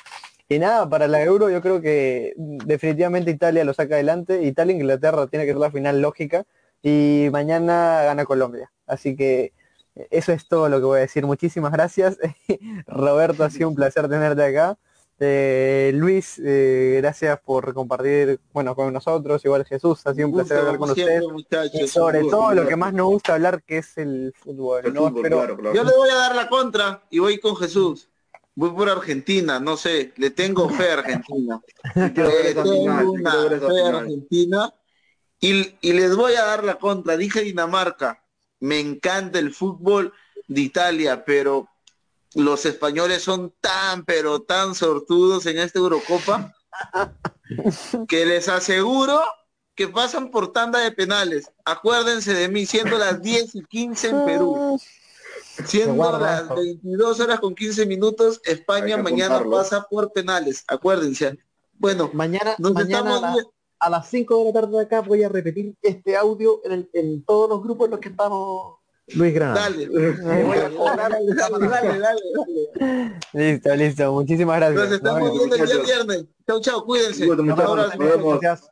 Y nada, para la Euro yo creo que definitivamente Italia lo saca adelante. Italia-Inglaterra tiene que ser la final lógica y mañana gana Colombia. Así que eso es todo lo que voy a decir. Muchísimas gracias. Roberto, ha sido un placer tenerte acá. Eh, Luis, eh, gracias por compartir bueno con nosotros, igual Jesús, ha sido un, placer hablar con usted. sobre todo lo que más nos gusta hablar que es el fútbol. Pero Yo le voy a dar la contra y voy con Jesús. Voy por Argentina, no sé, le tengo fe a Argentina. tengo una fe a Argentina y, y les voy a dar la contra. Dije Dinamarca, me encanta el fútbol de Italia, pero los españoles son tan, pero tan sortudos en esta Eurocopa que les aseguro que pasan por tanda de penales. Acuérdense de mí, siendo las 10 y 15 en Perú. Siendo las 22 horas con 15 minutos, España mañana pasa por penales. Acuérdense. Bueno, mañana, mañana a, las 5 de la tarde de acá voy a repetir este audio en, en todos los grupos en los que estamos Luis Granada. Dale. dale, dale, dale, Listo, listo. Muchísimas gracias. Nos estamos viendo el día viernes. Chau, chau. Cuídense. Muchas gracias.